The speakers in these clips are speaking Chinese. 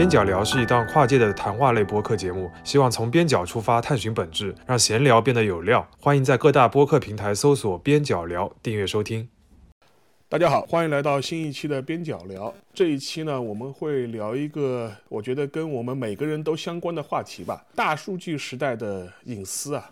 边角聊是一档跨界的谈话类播客节目，希望从边角出发探寻本质，让闲聊变得有料。欢迎在各大播客平台搜索“边角聊”，订阅收听。大家好，欢迎来到新一期的边角聊。这一期呢，我们会聊一个我觉得跟我们每个人都相关的话题吧——大数据时代的隐私啊。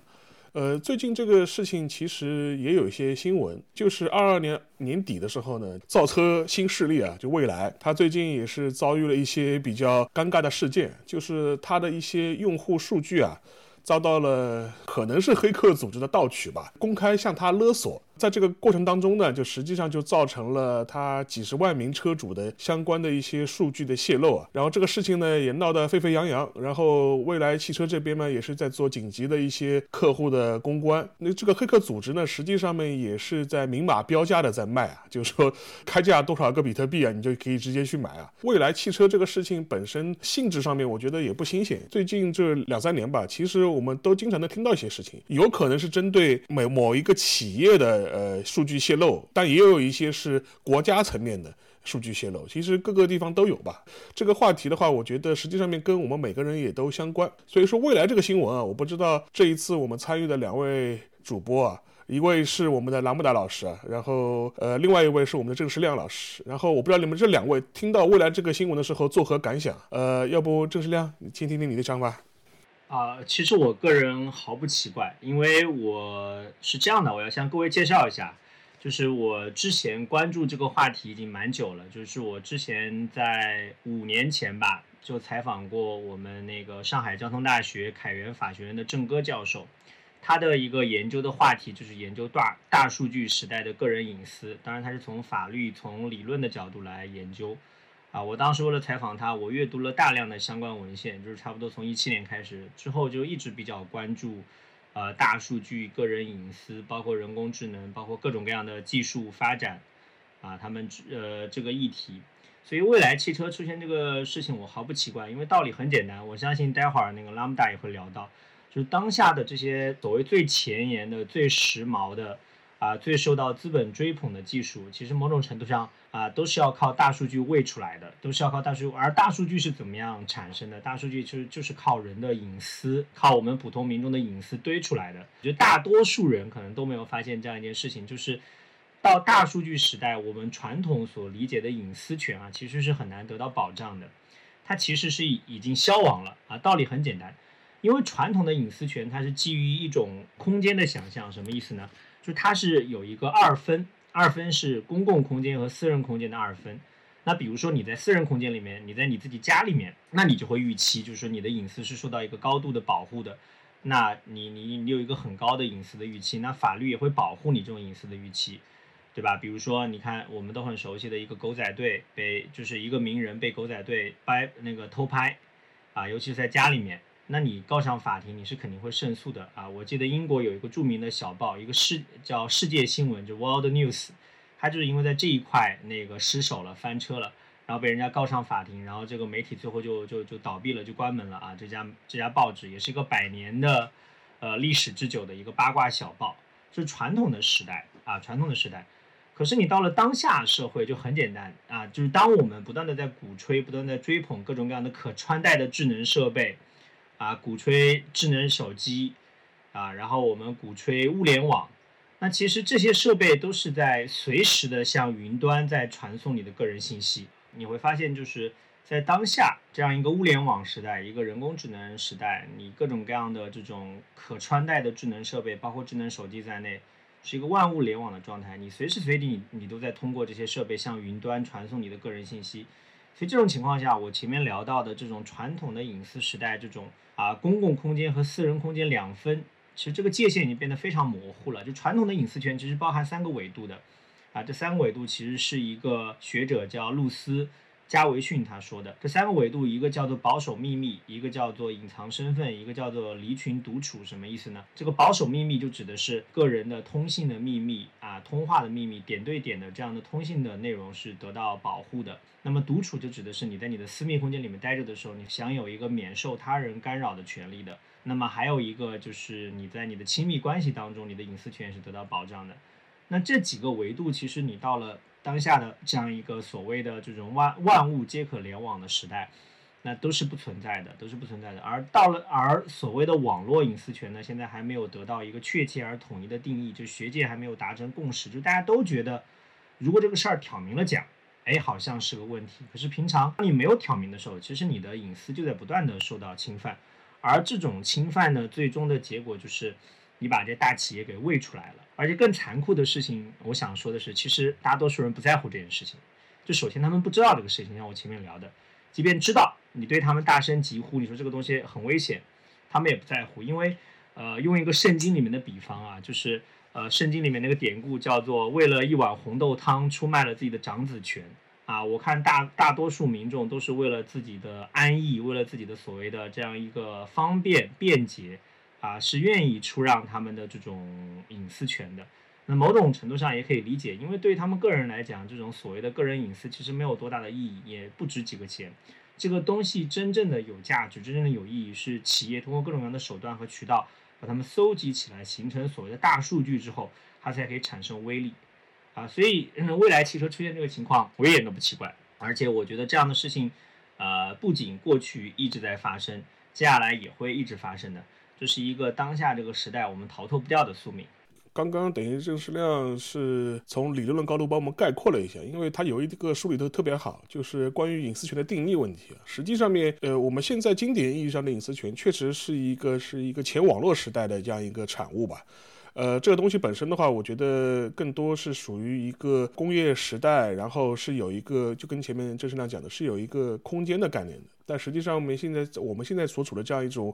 呃，最近这个事情其实也有一些新闻，就是二二年年底的时候呢，造车新势力啊，就蔚来，它最近也是遭遇了一些比较尴尬的事件，就是它的一些用户数据啊，遭到了可能是黑客组织的盗取吧，公开向他勒索。在这个过程当中呢，就实际上就造成了他几十万名车主的相关的一些数据的泄露啊，然后这个事情呢也闹得沸沸扬扬，然后蔚来汽车这边呢也是在做紧急的一些客户的公关。那这个黑客组织呢，实际上面也是在明码标价的在卖啊，就是说开价多少个比特币啊，你就可以直接去买啊。蔚来汽车这个事情本身性质上面，我觉得也不新鲜。最近这两三年吧，其实我们都经常能听到一些事情，有可能是针对某某一个企业的。呃，数据泄露，但也有一些是国家层面的数据泄露，其实各个地方都有吧。这个话题的话，我觉得实际上面跟我们每个人也都相关。所以说，未来这个新闻啊，我不知道这一次我们参与的两位主播啊，一位是我们的兰木达老师啊，然后呃，另外一位是我们的郑世亮老师。然后我不知道你们这两位听到未来这个新闻的时候作何感想？呃，要不郑世亮，你先听听你的想法。啊，其实我个人毫不奇怪，因为我是这样的，我要向各位介绍一下，就是我之前关注这个话题已经蛮久了，就是我之前在五年前吧，就采访过我们那个上海交通大学凯源法学院的郑戈教授，他的一个研究的话题就是研究大大数据时代的个人隐私，当然他是从法律、从理论的角度来研究。啊，我当时为了采访他，我阅读了大量的相关文献，就是差不多从一七年开始之后，就一直比较关注，呃，大数据、个人隐私，包括人工智能，包括各种各样的技术发展，啊，他们呃这个议题，所以未来汽车出现这个事情，我毫不奇怪，因为道理很简单，我相信待会儿那个 Lambda 也会聊到，就是当下的这些所谓最前沿的、最时髦的。啊，最受到资本追捧的技术，其实某种程度上啊，都是要靠大数据喂出来的，都是要靠大数据。而大数据是怎么样产生的？大数据其实就是靠人的隐私，靠我们普通民众的隐私堆出来的。我觉得大多数人可能都没有发现这样一件事情，就是到大数据时代，我们传统所理解的隐私权啊，其实是很难得到保障的。它其实是已已经消亡了啊。道理很简单，因为传统的隐私权它是基于一种空间的想象，什么意思呢？就它是有一个二分，二分是公共空间和私人空间的二分。那比如说你在私人空间里面，你在你自己家里面，那你就会预期，就是说你的隐私是受到一个高度的保护的。那你你你有一个很高的隐私的预期，那法律也会保护你这种隐私的预期，对吧？比如说你看我们都很熟悉的一个狗仔队被就是一个名人被狗仔队掰那个偷拍，啊，尤其是在家里面。那你告上法庭，你是肯定会胜诉的啊！我记得英国有一个著名的小报，一个世叫《世界新闻》，就 World News，它就是因为在这一块那个失手了，翻车了，然后被人家告上法庭，然后这个媒体最后就就就倒闭了，就关门了啊！这家这家报纸也是一个百年的，呃历史之久的一个八卦小报，是传统的时代啊，传统的时代。可是你到了当下社会就很简单啊，就是当我们不断的在鼓吹、不断在追捧各种各样的可穿戴的智能设备。啊，鼓吹智能手机，啊，然后我们鼓吹物联网，那其实这些设备都是在随时的向云端在传送你的个人信息。你会发现，就是在当下这样一个物联网时代，一个人工智能时代，你各种各样的这种可穿戴的智能设备，包括智能手机在内，是一个万物联网的状态。你随时随地你你都在通过这些设备向云端传送你的个人信息。所以这种情况下，我前面聊到的这种传统的隐私时代，这种啊公共空间和私人空间两分，其实这个界限已经变得非常模糊了。就传统的隐私权其实包含三个维度的，啊这三个维度其实是一个学者叫露丝。加维逊他说的这三个维度，一个叫做保守秘密，一个叫做隐藏身份，一个叫做离群独处，什么意思呢？这个保守秘密就指的是个人的通信的秘密啊，通话的秘密，点对点的这样的通信的内容是得到保护的。那么独处就指的是你在你的私密空间里面待着的时候，你享有一个免受他人干扰的权利的。那么还有一个就是你在你的亲密关系当中，你的隐私权是得到保障的。那这几个维度，其实你到了。当下的这样一个所谓的这种万万物皆可联网的时代，那都是不存在的，都是不存在的。而到了而所谓的网络隐私权呢，现在还没有得到一个确切而统一的定义，就学界还没有达成共识，就大家都觉得，如果这个事儿挑明了讲，哎，好像是个问题。可是平常你没有挑明的时候，其实你的隐私就在不断的受到侵犯，而这种侵犯呢，最终的结果就是你把这大企业给喂出来了。而且更残酷的事情，我想说的是，其实大多数人不在乎这件事情。就首先他们不知道这个事情，像我前面聊的，即便知道，你对他们大声疾呼，你说这个东西很危险，他们也不在乎，因为，呃，用一个圣经里面的比方啊，就是呃，圣经里面那个典故叫做为了一碗红豆汤出卖了自己的长子权啊。我看大大多数民众都是为了自己的安逸，为了自己的所谓的这样一个方便便捷。啊，是愿意出让他们的这种隐私权的。那某种程度上也可以理解，因为对于他们个人来讲，这种所谓的个人隐私其实没有多大的意义，也不值几个钱。这个东西真正的有价值、真正的有意义，是企业通过各种各样的手段和渠道把它们搜集起来，形成所谓的大数据之后，它才可以产生威力。啊，所以未来汽车出现这个情况，我一点都不奇怪。而且我觉得这样的事情，呃，不仅过去一直在发生，接下来也会一直发生的。这是一个当下这个时代我们逃脱不掉的宿命。刚刚等于郑世亮是从理论的高度帮我们概括了一下，因为他有一个梳理的特别好，就是关于隐私权的定义问题。实际上面，呃，我们现在经典意义上的隐私权，确实是一个是一个前网络时代的这样一个产物吧。呃，这个东西本身的话，我觉得更多是属于一个工业时代，然后是有一个就跟前面郑世亮讲的是有一个空间的概念的。但实际上，我们现在我们现在所处的这样一种。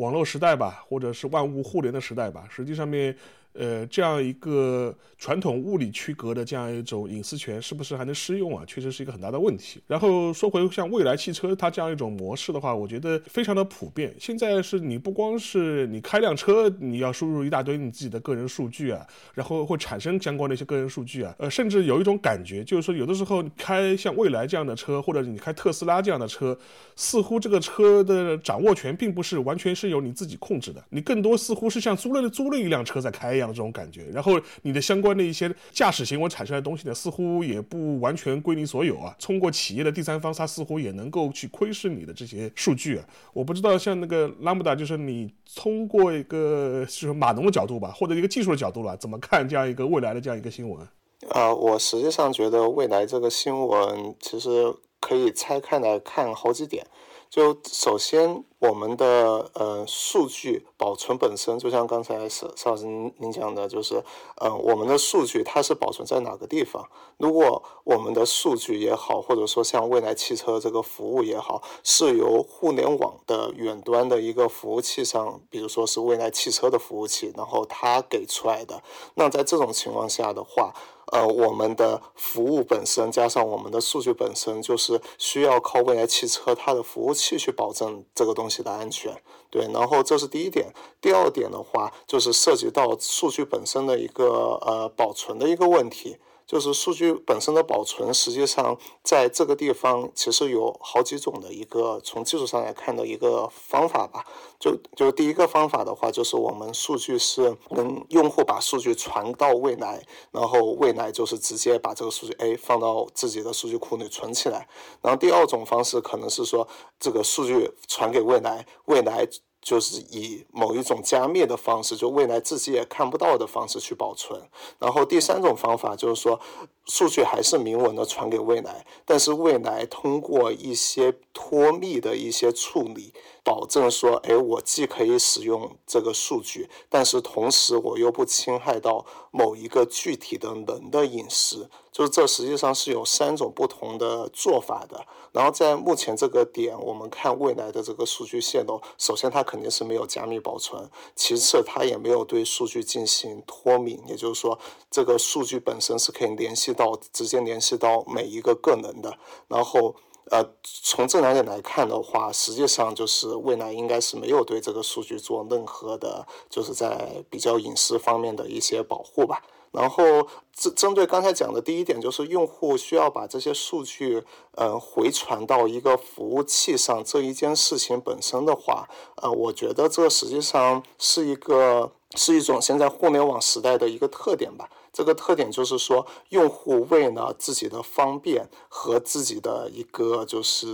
网络时代吧，或者是万物互联的时代吧，实际上面。呃，这样一个传统物理区隔的这样一种隐私权，是不是还能适用啊？确实是一个很大的问题。然后说回像未来汽车它这样一种模式的话，我觉得非常的普遍。现在是你不光是你开辆车，你要输入一大堆你自己的个人数据啊，然后会产生相关的一些个人数据啊。呃，甚至有一种感觉，就是说有的时候开像未来这样的车，或者你开特斯拉这样的车，似乎这个车的掌握权并不是完全是由你自己控制的，你更多似乎是像租了租了一辆车在开。样的这种感觉，然后你的相关的一些驾驶行为产生的东西呢，似乎也不完全归你所有啊。通过企业的第三方，它似乎也能够去窥视你的这些数据啊。我不知道像那个拉姆达，就是你通过一个就是码农的角度吧，或者一个技术的角度吧，怎么看这样一个未来的这样一个新闻？啊，我实际上觉得未来这个新闻其实可以拆开来看好几点。就首先，我们的呃数据保存本身，就像刚才邵邵老师您讲的，就是呃我们的数据它是保存在哪个地方？如果我们的数据也好，或者说像未来汽车这个服务也好，是由互联网的远端的一个服务器上，比如说是未来汽车的服务器，然后它给出来的，那在这种情况下的话。呃，我们的服务本身加上我们的数据本身，就是需要靠未来汽车它的服务器去保证这个东西的安全，对。然后这是第一点，第二点的话，就是涉及到数据本身的一个呃保存的一个问题。就是数据本身的保存，实际上在这个地方其实有好几种的一个从技术上来看的一个方法吧。就就第一个方法的话，就是我们数据是能用户把数据传到未来，然后未来就是直接把这个数据 A 放到自己的数据库里存起来。然后第二种方式可能是说这个数据传给未来，未来。就是以某一种加密的方式，就未来自己也看不到的方式去保存。然后第三种方法就是说，数据还是明文的传给未来，但是未来通过一些脱密的一些处理。保证说，哎，我既可以使用这个数据，但是同时我又不侵害到某一个具体的人的隐私，就是这实际上是有三种不同的做法的。然后在目前这个点，我们看未来的这个数据泄露，首先它肯定是没有加密保存，其次它也没有对数据进行脱敏，也就是说，这个数据本身是可以联系到直接联系到每一个个人的，然后。呃，从这两点来看的话，实际上就是未来应该是没有对这个数据做任何的，就是在比较隐私方面的一些保护吧。然后针针对刚才讲的第一点，就是用户需要把这些数据呃回传到一个服务器上这一件事情本身的话，呃，我觉得这实际上是一个是一种现在互联网时代的一个特点吧。这个特点就是说，用户为了自己的方便和自己的一个就是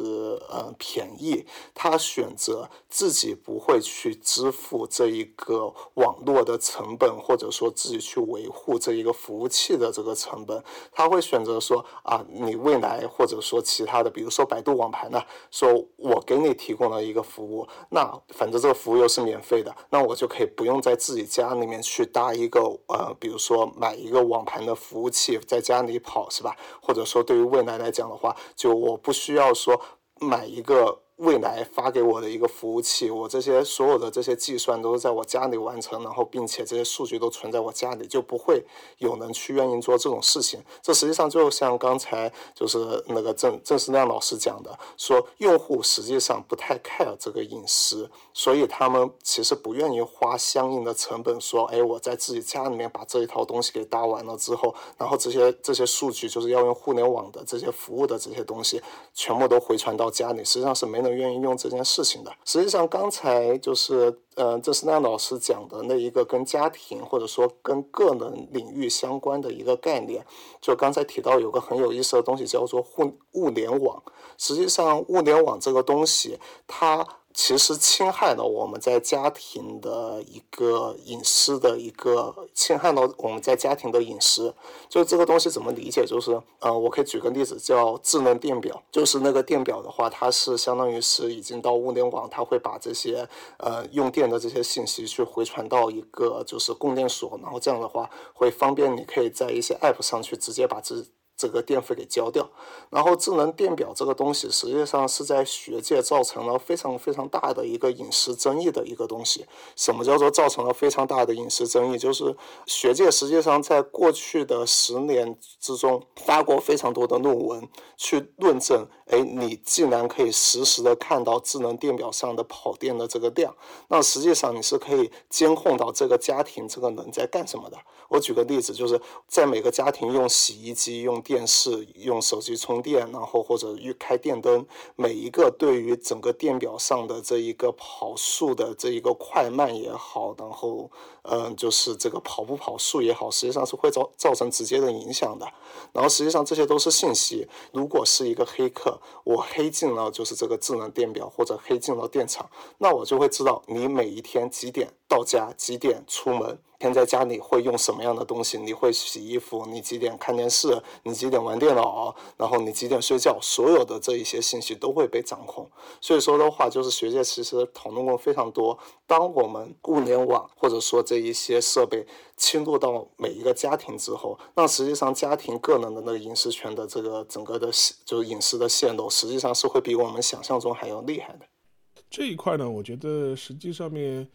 呃便宜，他选择自己不会去支付这一个网络的成本，或者说自己去维护这一个服务器的这个成本，他会选择说啊，你未来或者说其他的，比如说百度网盘呢，说我给你提供了一个服务，那反正这个服务又是免费的，那我就可以不用在自己家里面去搭一个呃，比如说买一个网盘的服务器在家里跑，是吧？或者说对于未来来讲的话，就我不需要说买一个。未来发给我的一个服务器，我这些所有的这些计算都是在我家里完成，然后并且这些数据都存在我家里，就不会有人去愿意做这种事情。这实际上就像刚才就是那个郑郑思亮老师讲的，说用户实际上不太 care 这个隐私，所以他们其实不愿意花相应的成本，说，哎，我在自己家里面把这一套东西给搭完了之后，然后这些这些数据就是要用互联网的这些服务的这些东西，全部都回传到家里，实际上是没。愿意用这件事情的，实际上刚才就是，嗯，这是那老师讲的那一个跟家庭或者说跟个人领域相关的一个概念。就刚才提到有个很有意思的东西叫做互物联网，实际上物联网这个东西它。其实侵害了我们在家庭的一个隐私的一个侵害了我们在家庭的隐私，就这个东西怎么理解？就是，呃，我可以举个例子，叫智能电表，就是那个电表的话，它是相当于是已经到物联网，它会把这些呃用电的这些信息去回传到一个就是供电所，然后这样的话会方便你可以在一些 app 上去直接把这。这个电费给交掉，然后智能电表这个东西实际上是在学界造成了非常非常大的一个隐私争议的一个东西。什么叫做造成了非常大的隐私争议？就是学界实际上在过去的十年之中发过非常多的论文去论证，哎，你既然可以实时的看到智能电表上的跑电的这个量，那实际上你是可以监控到这个家庭这个人在干什么的。我举个例子，就是在每个家庭用洗衣机用。电视用手机充电，然后或者预开电灯，每一个对于整个电表上的这一个跑速的这一个快慢也好，然后嗯，就是这个跑不跑速也好，实际上是会造造成直接的影响的。然后实际上这些都是信息。如果是一个黑客，我黑进了就是这个智能电表或者黑进了电厂，那我就会知道你每一天几点到家，几点出门。天在家里会用什么样的东西？你会洗衣服？你几点看电视？你几点玩电脑？然后你几点睡觉？所有的这一些信息都会被掌控。所以说的话，就是学界其实讨论过非常多。当我们物联网或者说这一些设备侵入到每一个家庭之后，那实际上家庭个人的那个隐私权的这个整个的就是隐私的泄露，实际上是会比我们想象中还要厉害的。这一块呢，我觉得实际上面。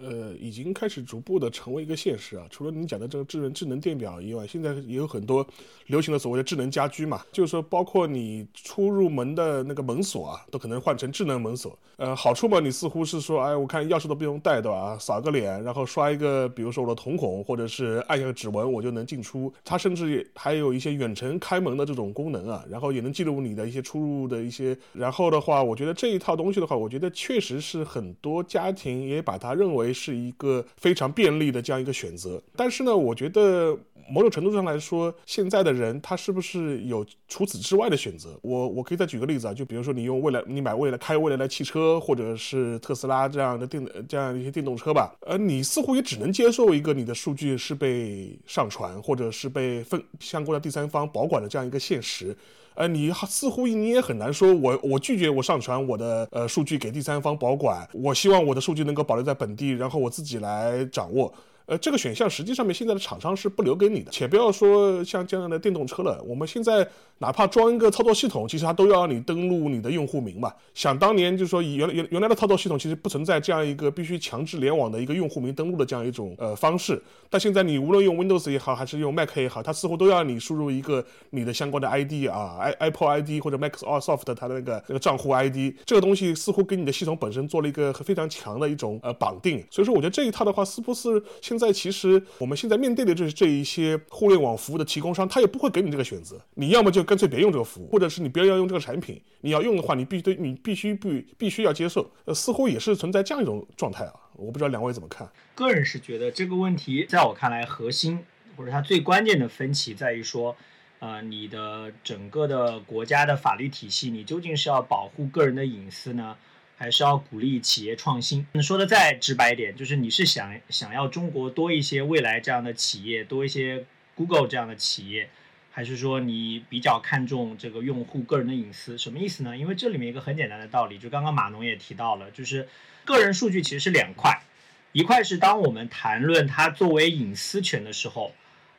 呃，已经开始逐步的成为一个现实啊。除了你讲的这个智能智能电表以外，现在也有很多流行的所谓的智能家居嘛，就是说包括你出入门的那个门锁啊，都可能换成智能门锁。呃，好处嘛，你似乎是说，哎，我看钥匙都不用带，对吧？扫个脸，然后刷一个，比如说我的瞳孔，或者是按一下指纹，我就能进出。它甚至还有一些远程开门的这种功能啊，然后也能记录你的一些出入的一些。然后的话，我觉得这一套东西的话，我觉得确实是很多家庭也把它认为。是一个非常便利的这样一个选择，但是呢，我觉得某种程度上来说，现在的人他是不是有除此之外的选择？我我可以再举个例子啊，就比如说你用未来，你买未来开未来的汽车，或者是特斯拉这样的电这样一些电动车吧，呃，你似乎也只能接受一个你的数据是被上传，或者是被分相关的第三方保管的这样一个现实。呃，你似乎你也很难说，我我拒绝我上传我的呃数据给第三方保管，我希望我的数据能够保留在本地，然后我自己来掌握。呃，这个选项实际上面现在的厂商是不留给你的，且不要说像这样的电动车了，我们现在。哪怕装一个操作系统，其实它都要你登录你的用户名嘛。想当年就是说以，原来原原来的操作系统其实不存在这样一个必须强制联网的一个用户名登录的这样一种呃方式。但现在你无论用 Windows 也好，还是用 Mac 也好，它似乎都要你输入一个你的相关的 ID 啊，i Apple ID 或者 Microsoft 它的那个那个账户 ID。这个东西似乎跟你的系统本身做了一个非常强的一种呃绑定。所以说，我觉得这一套的话，似乎是现在其实我们现在面对的这这一些互联网服务的提供商，他也不会给你这个选择，你要么就。干脆别用这个服务，或者是你不要要用这个产品。你要用的话，你必须你必须不必须要接受。呃，似乎也是存在这样一种状态啊。我不知道两位怎么看。个人是觉得这个问题，在我看来，核心或者它最关键的分歧在于说，呃，你的整个的国家的法律体系，你究竟是要保护个人的隐私呢，还是要鼓励企业创新？你说的再直白一点，就是你是想想要中国多一些未来这样的企业，多一些 Google 这样的企业。还是说你比较看重这个用户个人的隐私，什么意思呢？因为这里面一个很简单的道理，就刚刚马农也提到了，就是个人数据其实是两块，一块是当我们谈论它作为隐私权的时候，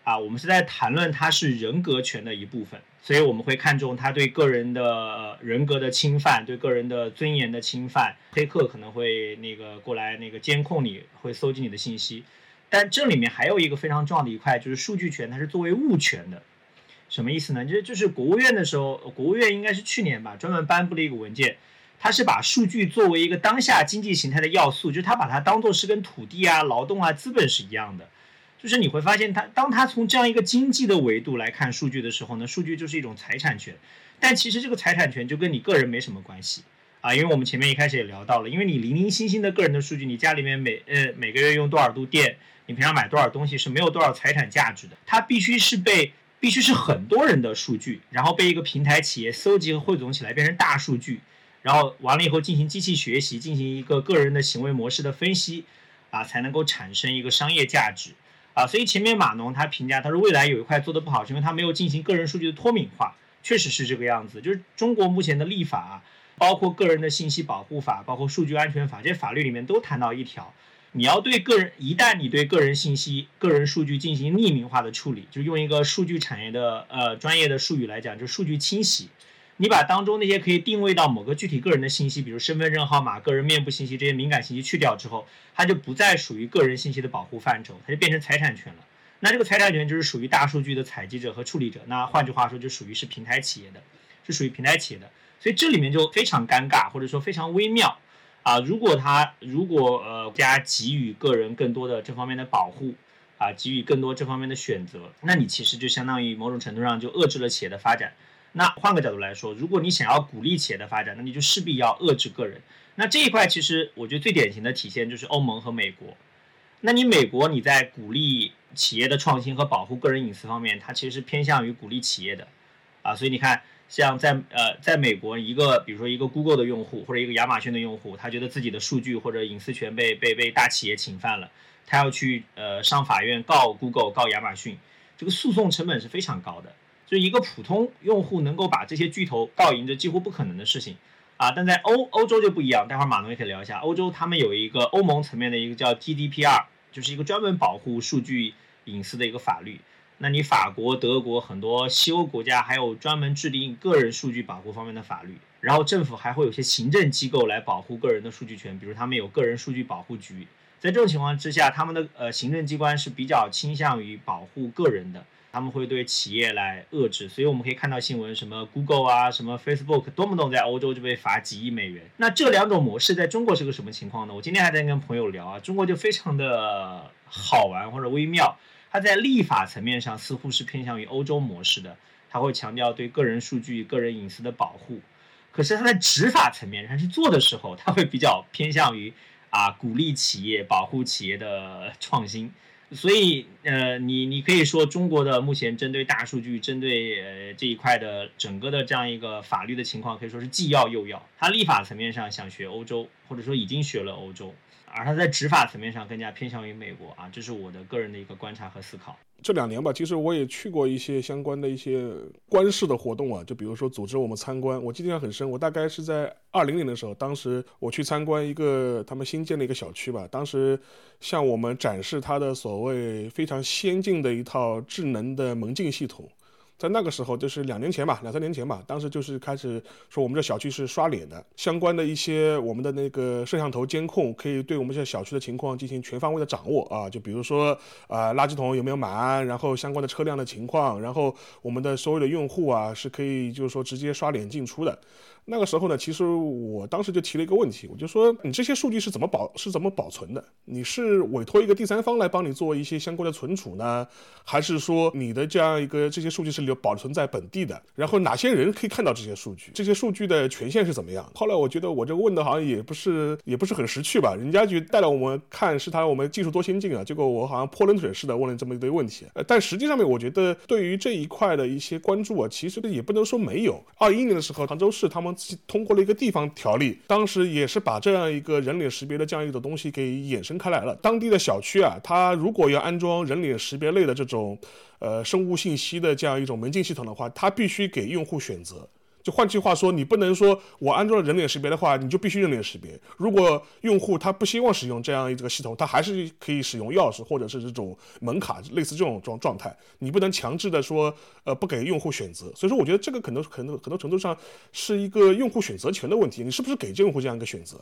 啊，我们是在谈论它是人格权的一部分，所以我们会看重它对个人的人格的侵犯，对个人的尊严的侵犯，黑客可能会那个过来那个监控你，会搜集你的信息，但这里面还有一个非常重要的一块，就是数据权它是作为物权的。什么意思呢？就是就是国务院的时候，国务院应该是去年吧，专门颁布了一个文件，它是把数据作为一个当下经济形态的要素，就是它把它当做是跟土地啊、劳动啊、资本是一样的。就是你会发现，它当它从这样一个经济的维度来看数据的时候呢，数据就是一种财产权。但其实这个财产权就跟你个人没什么关系啊，因为我们前面一开始也聊到了，因为你零零星星的个人的数据，你家里面每呃每个月用多少度电，你平常买多少东西是没有多少财产价值的，它必须是被。必须是很多人的数据，然后被一个平台企业搜集和汇总起来变成大数据，然后完了以后进行机器学习，进行一个个人的行为模式的分析，啊，才能够产生一个商业价值，啊，所以前面码农他评价他说未来有一块做的不好，是因为他没有进行个人数据的脱敏化，确实是这个样子，就是中国目前的立法，包括个人的信息保护法，包括数据安全法，这些法律里面都谈到一条。你要对个人，一旦你对个人信息、个人数据进行匿名化的处理，就用一个数据产业的呃专业的术语来讲，就数据清洗。你把当中那些可以定位到某个具体个人的信息，比如身份证号码、个人面部信息这些敏感信息去掉之后，它就不再属于个人信息的保护范畴，它就变成财产权了。那这个财产权就是属于大数据的采集者和处理者。那换句话说，就属于是平台企业的，是属于平台企业的。所以这里面就非常尴尬，或者说非常微妙。啊，如果他如果呃家给予个人更多的这方面的保护，啊，给予更多这方面的选择，那你其实就相当于某种程度上就遏制了企业的发展。那换个角度来说，如果你想要鼓励企业的发展，那你就势必要遏制个人。那这一块其实我觉得最典型的体现就是欧盟和美国。那你美国你在鼓励企业的创新和保护个人隐私方面，它其实是偏向于鼓励企业的，啊，所以你看。像在呃，在美国，一个比如说一个 Google 的用户或者一个亚马逊的用户，他觉得自己的数据或者隐私权被被被大企业侵犯了，他要去呃上法院告 Google 告亚马逊，这个诉讼成本是非常高的，就一个普通用户能够把这些巨头告赢，这几乎不可能的事情啊。但在欧欧洲就不一样，待会儿马龙也可以聊一下，欧洲他们有一个欧盟层面的一个叫 GDPR，就是一个专门保护数据隐私的一个法律。那你法国、德国很多西欧国家还有专门制定个人数据保护方面的法律，然后政府还会有些行政机构来保护个人的数据权，比如他们有个人数据保护局。在这种情况之下，他们的呃行政机关是比较倾向于保护个人的，他们会对企业来遏制。所以我们可以看到新闻，什么 Google 啊，什么 Facebook，动不动在欧洲就被罚几亿美元。那这两种模式在中国是个什么情况呢？我今天还在跟朋友聊啊，中国就非常的好玩或者微妙。它在立法层面上似乎是偏向于欧洲模式的，它会强调对个人数据、个人隐私的保护。可是它在执法层面上去做的时候，它会比较偏向于啊鼓励企业、保护企业的创新。所以呃，你你可以说中国的目前针对大数据、针对呃这一块的整个的这样一个法律的情况，可以说是既要又要。它立法层面上想学欧洲，或者说已经学了欧洲。而他在执法层面上更加偏向于美国啊，这是我的个人的一个观察和思考。这两年吧，其实我也去过一些相关的一些官事的活动啊，就比如说组织我们参观，我记得很深。我大概是在二零年的时候，当时我去参观一个他们新建的一个小区吧，当时向我们展示他的所谓非常先进的一套智能的门禁系统。在那个时候，就是两年前吧，两三年前吧，当时就是开始说我们这小区是刷脸的，相关的一些我们的那个摄像头监控可以对我们这小区的情况进行全方位的掌握啊，就比如说啊垃圾桶有没有满，然后相关的车辆的情况，然后我们的所有的用户啊是可以就是说直接刷脸进出的。那个时候呢，其实我当时就提了一个问题，我就说你这些数据是怎么保是怎么保存的？你是委托一个第三方来帮你做一些相关的存储呢，还是说你的这样一个这些数据是留保存在本地的？然后哪些人可以看到这些数据？这些数据的权限是怎么样？后来我觉得我这个问的好像也不是也不是很识趣吧，人家就带了我们看是他我们技术多先进啊，结果我好像泼冷水似的问了这么一堆问题。呃，但实际上面我觉得对于这一块的一些关注啊，其实也不能说没有。二一年的时候，杭州市他们。通过了一个地方条例，当时也是把这样一个人脸识别的这样一种东西给衍生开来了。当地的小区啊，它如果要安装人脸识别类的这种，呃，生物信息的这样一种门禁系统的话，它必须给用户选择。换句话说，你不能说我安装了人脸识别的话，你就必须人脸识别。如果用户他不希望使用这样一个系统，他还是可以使用钥匙或者是这种门卡，类似这种状状态。你不能强制的说，呃，不给用户选择。所以说，我觉得这个可能可能很多程度上是一个用户选择权的问题。你是不是给这用户这样一个选择？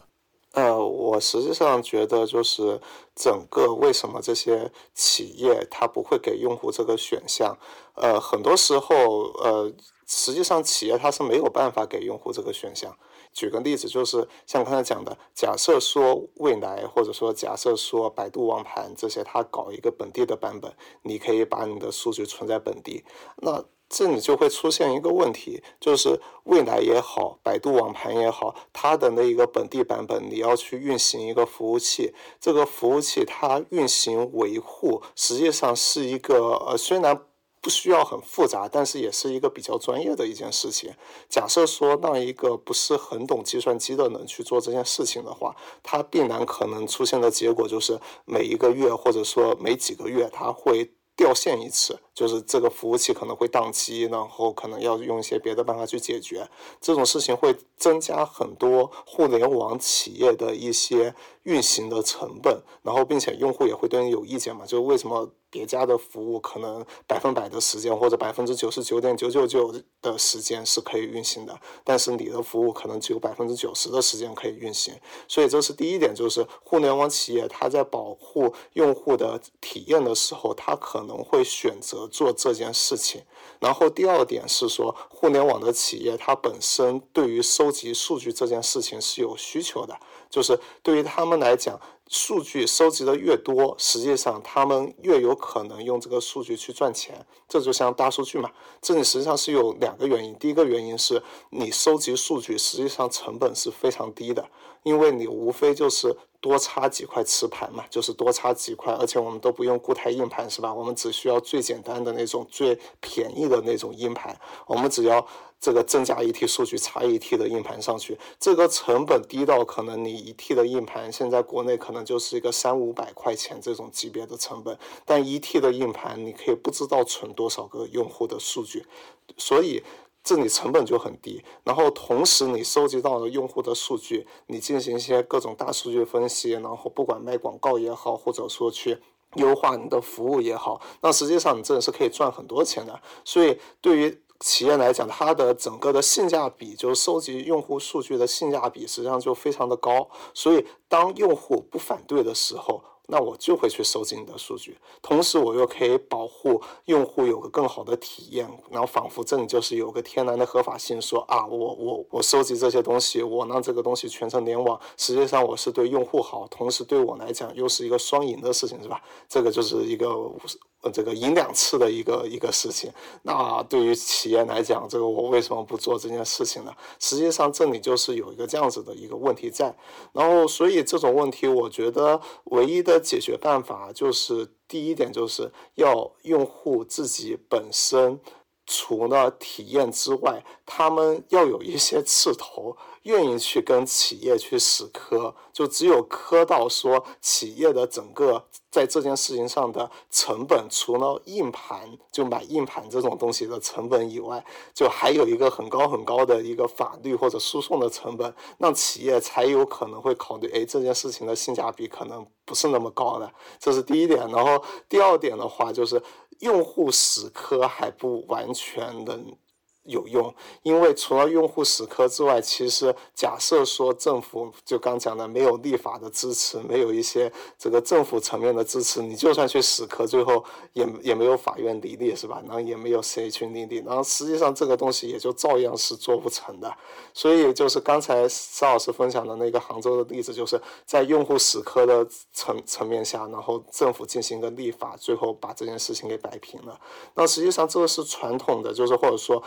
我实际上觉得就是整个为什么这些企业它不会给用户这个选项？呃，很多时候，呃。实际上，企业它是没有办法给用户这个选项。举个例子，就是像刚才讲的，假设说未来，或者说假设说百度网盘这些，它搞一个本地的版本，你可以把你的数据存在本地。那这里就会出现一个问题，就是未来也好，百度网盘也好，它的那一个本地版本，你要去运行一个服务器，这个服务器它运行维护，实际上是一个呃，虽然。不需要很复杂，但是也是一个比较专业的一件事情。假设说让一个不是很懂计算机的人去做这件事情的话，他必然可能出现的结果就是每一个月或者说每几个月他会。掉线一次，就是这个服务器可能会宕机，然后可能要用一些别的办法去解决。这种事情会增加很多互联网企业的一些运行的成本，然后并且用户也会对你有意见嘛？就是为什么叠加的服务可能百分百的时间或者百分之九十九点九九九的时间是可以运行的，但是你的服务可能只有百分之九十的时间可以运行。所以这是第一点，就是互联网企业它在保护用户的体验的时候，它。可能会选择做这件事情，然后第二点是说，互联网的企业它本身对于收集数据这件事情是有需求的，就是对于他们来讲，数据收集的越多，实际上他们越有可能用这个数据去赚钱。这就像大数据嘛，这里实际上是有两个原因，第一个原因是你收集数据实际上成本是非常低的，因为你无非就是。多插几块磁盘嘛，就是多插几块，而且我们都不用固态硬盘，是吧？我们只需要最简单的那种最便宜的那种硬盘，我们只要这个增加一 T 数据，插一 T 的硬盘上去，这个成本低到可能你一 T 的硬盘现在国内可能就是一个三五百块钱这种级别的成本，但一 T 的硬盘你可以不知道存多少个用户的数据，所以。这里成本就很低，然后同时你收集到了用户的数据，你进行一些各种大数据分析，然后不管卖广告也好，或者说去优化你的服务也好，那实际上你真的是可以赚很多钱的。所以对于企业来讲，它的整个的性价比，就是收集用户数据的性价比，实际上就非常的高。所以当用户不反对的时候，那我就会去收集你的数据，同时我又可以保护用户有个更好的体验，然后仿佛这里就是有个天然的合法性，说啊，我我我收集这些东西，我让这个东西全程联网，实际上我是对用户好，同时对我来讲又是一个双赢的事情，是吧？这个就是一个。这个赢两次的一个一个事情，那对于企业来讲，这个我为什么不做这件事情呢？实际上这里就是有一个这样子的一个问题在，然后所以这种问题，我觉得唯一的解决办法就是第一点就是要用户自己本身。除了体验之外，他们要有一些 刺头，愿意去跟企业去死磕，就只有磕到说企业的整个在这件事情上的成本，除了硬盘就买硬盘这种东西的成本以外，就还有一个很高很高的一个法律或者诉讼的成本，让企业才有可能会考虑，哎，这件事情的性价比可能不是那么高的，这是第一点。然后第二点的话就是。用户死磕还不完全能有用，因为除了用户死磕之外，其实假设说政府就刚讲的没有立法的支持，没有一些这个政府层面的支持，你就算去死磕，最后也也没有法院理立，是吧？然后也没有谁去立立，然后实际上这个东西也就照样是做不成的。所以就是刚才邵老师分享的那个杭州的例子，就是在用户死磕的层层面下，然后政府进行一个立法，最后把这件事情给摆平了。那实际上这个是传统的，就是或者说。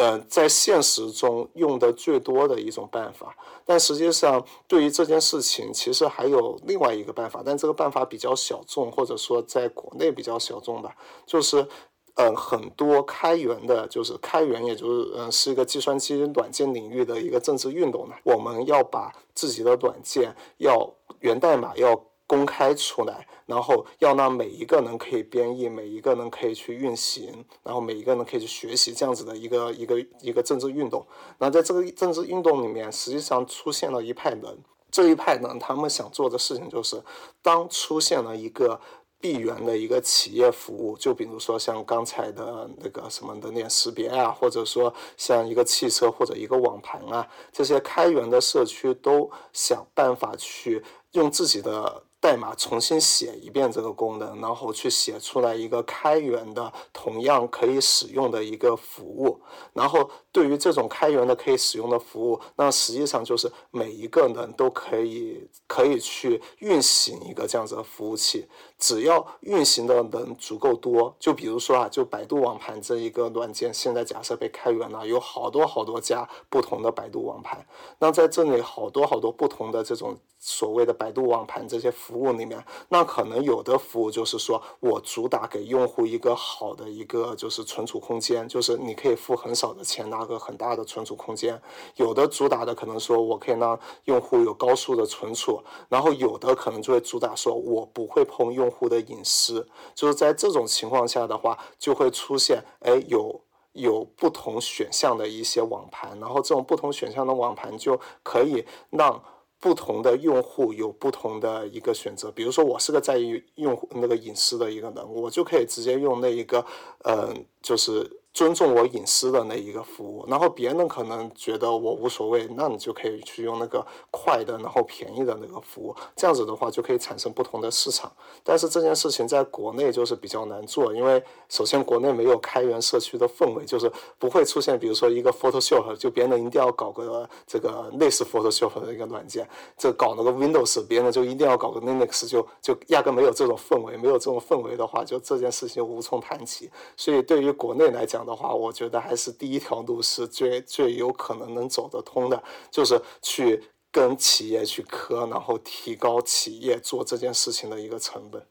呃，在现实中用的最多的一种办法，但实际上对于这件事情，其实还有另外一个办法，但这个办法比较小众，或者说在国内比较小众吧，就是，嗯，很多开源的，就是开源，也就是嗯，是一个计算机软件领域的一个政治运动呢。我们要把自己的软件要源代码要。公开出来，然后要让每一个人可以编译，每一个人可以去运行，然后每一个人可以去学习这样子的一个一个一个政治运动。那在这个政治运动里面，实际上出现了一派人，这一派人他们想做的事情就是，当出现了一个闭源的一个企业服务，就比如说像刚才的那个什么人脸识别啊，或者说像一个汽车或者一个网盘啊，这些开源的社区都想办法去用自己的。代码重新写一遍这个功能，然后去写出来一个开源的、同样可以使用的一个服务。然后对于这种开源的可以使用的服务，那实际上就是每一个人都可以可以去运行一个这样子的服务器。只要运行的人足够多，就比如说啊，就百度网盘这一个软件，现在假设被开源了，有好多好多家不同的百度网盘。那在这里好多好多不同的这种所谓的百度网盘这些服务里面，那可能有的服务就是说我主打给用户一个好的一个就是存储空间，就是你可以付很少的钱拿个很大的存储空间。有的主打的可能说我可以让用户有高速的存储，然后有的可能就会主打说我不会碰用。户的隐私，就是在这种情况下的话，就会出现，哎，有有不同选项的一些网盘，然后这种不同选项的网盘就可以让不同的用户有不同的一个选择。比如说，我是个在意用户那个隐私的一个人，我就可以直接用那一个，嗯，就是。尊重我隐私的那一个服务，然后别人可能觉得我无所谓，那你就可以去用那个快的，然后便宜的那个服务，这样子的话就可以产生不同的市场。但是这件事情在国内就是比较难做，因为首先国内没有开源社区的氛围，就是不会出现，比如说一个 Photoshop，就别人一定要搞个这个类似 Photoshop 的一个软件，这搞那个 Windows，别人就一定要搞个 Linux，就就压根没有这种氛围，没有这种氛围的话，就这件事情无从谈起。所以对于国内来讲，的话，我觉得还是第一条路是最最有可能能走得通的，就是去跟企业去磕，然后提高企业做这件事情的一个成本。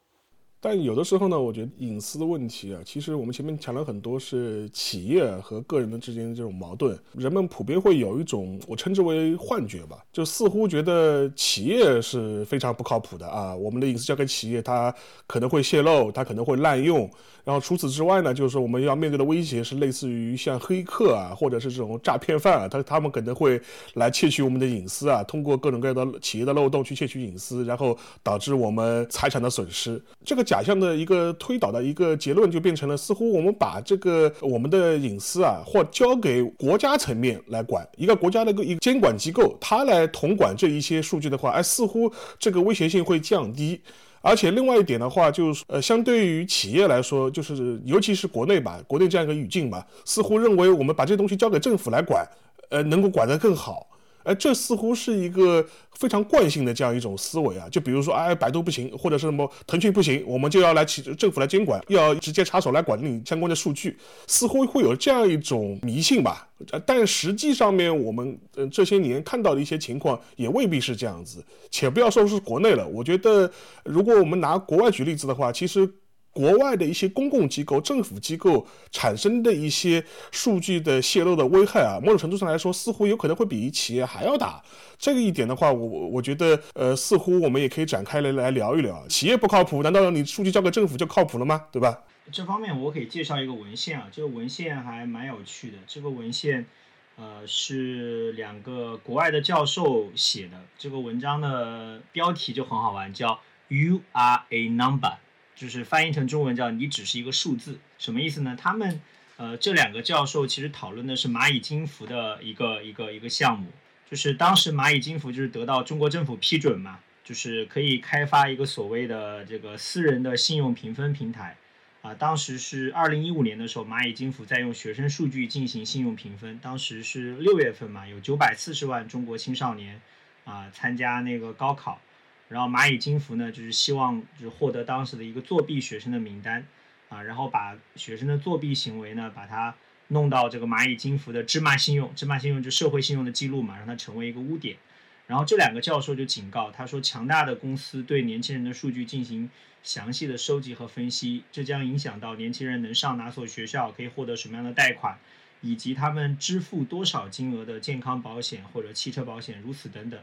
但有的时候呢，我觉得隐私的问题啊，其实我们前面讲了很多是企业和个人的之间的这种矛盾，人们普遍会有一种我称之为幻觉吧，就似乎觉得企业是非常不靠谱的啊，我们的隐私交给企业，它可能会泄露，它可能会滥用。然后除此之外呢，就是我们要面对的威胁是类似于像黑客啊，或者是这种诈骗犯啊，他他们可能会来窃取我们的隐私啊，通过各种各样的企业的漏洞去窃取隐私，然后导致我们财产的损失。这个。假象的一个推导的一个结论，就变成了似乎我们把这个我们的隐私啊，或交给国家层面来管，一个国家的一个一个监管机构，它来统管这一些数据的话，哎，似乎这个威胁性会降低。而且另外一点的话，就是呃，相对于企业来说，就是尤其是国内吧，国内这样一个语境吧，似乎认为我们把这东西交给政府来管，呃，能够管得更好。哎，这似乎是一个非常惯性的这样一种思维啊！就比如说，哎，百度不行，或者是什么腾讯不行，我们就要来起政府来监管，要直接插手来管理相关的数据，似乎会有这样一种迷信吧？但实际上面，我们嗯这些年看到的一些情况也未必是这样子。且不要说是国内了，我觉得如果我们拿国外举例子的话，其实。国外的一些公共机构、政府机构产生的一些数据的泄露的危害啊，某种程度上来说，似乎有可能会比企业还要大。这个一点的话，我我觉得，呃，似乎我们也可以展开来来聊一聊。企业不靠谱，难道你数据交给政府就靠谱了吗？对吧？这方面我可以介绍一个文献啊，这个文献还蛮有趣的。这个文献，呃，是两个国外的教授写的。这个文章的标题就很好玩，叫 “You are a number”。就是翻译成中文叫“你只是一个数字”，什么意思呢？他们呃，这两个教授其实讨论的是蚂蚁金服的一个一个一个项目，就是当时蚂蚁金服就是得到中国政府批准嘛，就是可以开发一个所谓的这个私人的信用评分平台，啊，当时是二零一五年的时候，蚂蚁金服在用学生数据进行信用评分，当时是六月份嘛，有九百四十万中国青少年啊参加那个高考，然后蚂蚁金服呢就是希望就是获得当时的一个作弊学生的名单。啊，然后把学生的作弊行为呢，把它弄到这个蚂蚁金服的芝麻信用，芝麻信用就社会信用的记录嘛，让它成为一个污点。然后这两个教授就警告他说，强大的公司对年轻人的数据进行详细的收集和分析，这将影响到年轻人能上哪所学校，可以获得什么样的贷款，以及他们支付多少金额的健康保险或者汽车保险，如此等等。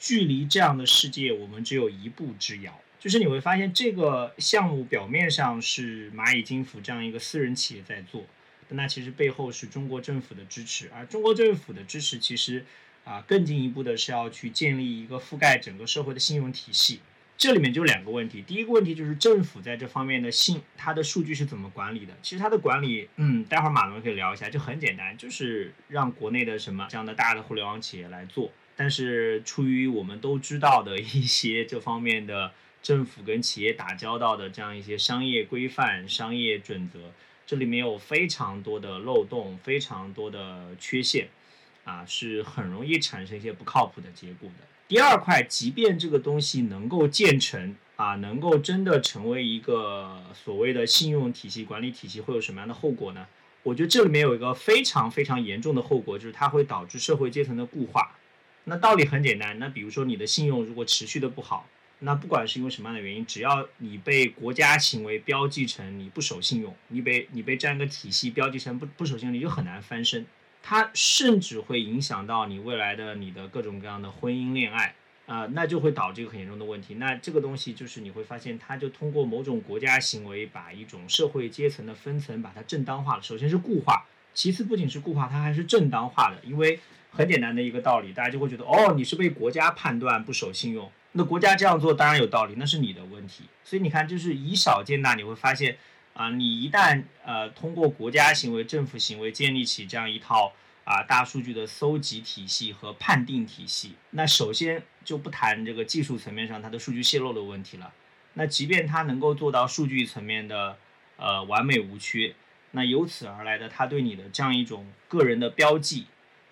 距离这样的世界，我们只有一步之遥。就是你会发现，这个项目表面上是蚂蚁金服这样一个私人企业在做，但那其实背后是中国政府的支持。而中国政府的支持，其实啊更进一步的是要去建立一个覆盖整个社会的信用体系。这里面就两个问题，第一个问题就是政府在这方面的信，它的数据是怎么管理的？其实它的管理，嗯，待会儿马龙可以聊一下，就很简单，就是让国内的什么这样的大的互联网企业来做。但是出于我们都知道的一些这方面的。政府跟企业打交道的这样一些商业规范、商业准则，这里面有非常多的漏洞，非常多的缺陷，啊，是很容易产生一些不靠谱的结果的。第二块，即便这个东西能够建成，啊，能够真的成为一个所谓的信用体系、管理体系，会有什么样的后果呢？我觉得这里面有一个非常非常严重的后果，就是它会导致社会阶层的固化。那道理很简单，那比如说你的信用如果持续的不好。那不管是因为什么样的原因，只要你被国家行为标记成你不守信用，你被你被这样一个体系标记成不不守信用，你就很难翻身。它甚至会影响到你未来的你的各种各样的婚姻恋爱啊，那就会导致一个很严重的问题。那这个东西就是你会发现，它就通过某种国家行为把一种社会阶层的分层把它正当化了。首先是固化，其次不仅是固化，它还是正当化的。因为很简单的一个道理，大家就会觉得哦，你是被国家判断不守信用。那国家这样做当然有道理，那是你的问题。所以你看，就是以小见大，你会发现，啊，你一旦呃通过国家行为、政府行为建立起这样一套啊大数据的搜集体系和判定体系，那首先就不谈这个技术层面上它的数据泄露的问题了。那即便它能够做到数据层面的呃完美无缺，那由此而来的它对你的这样一种个人的标记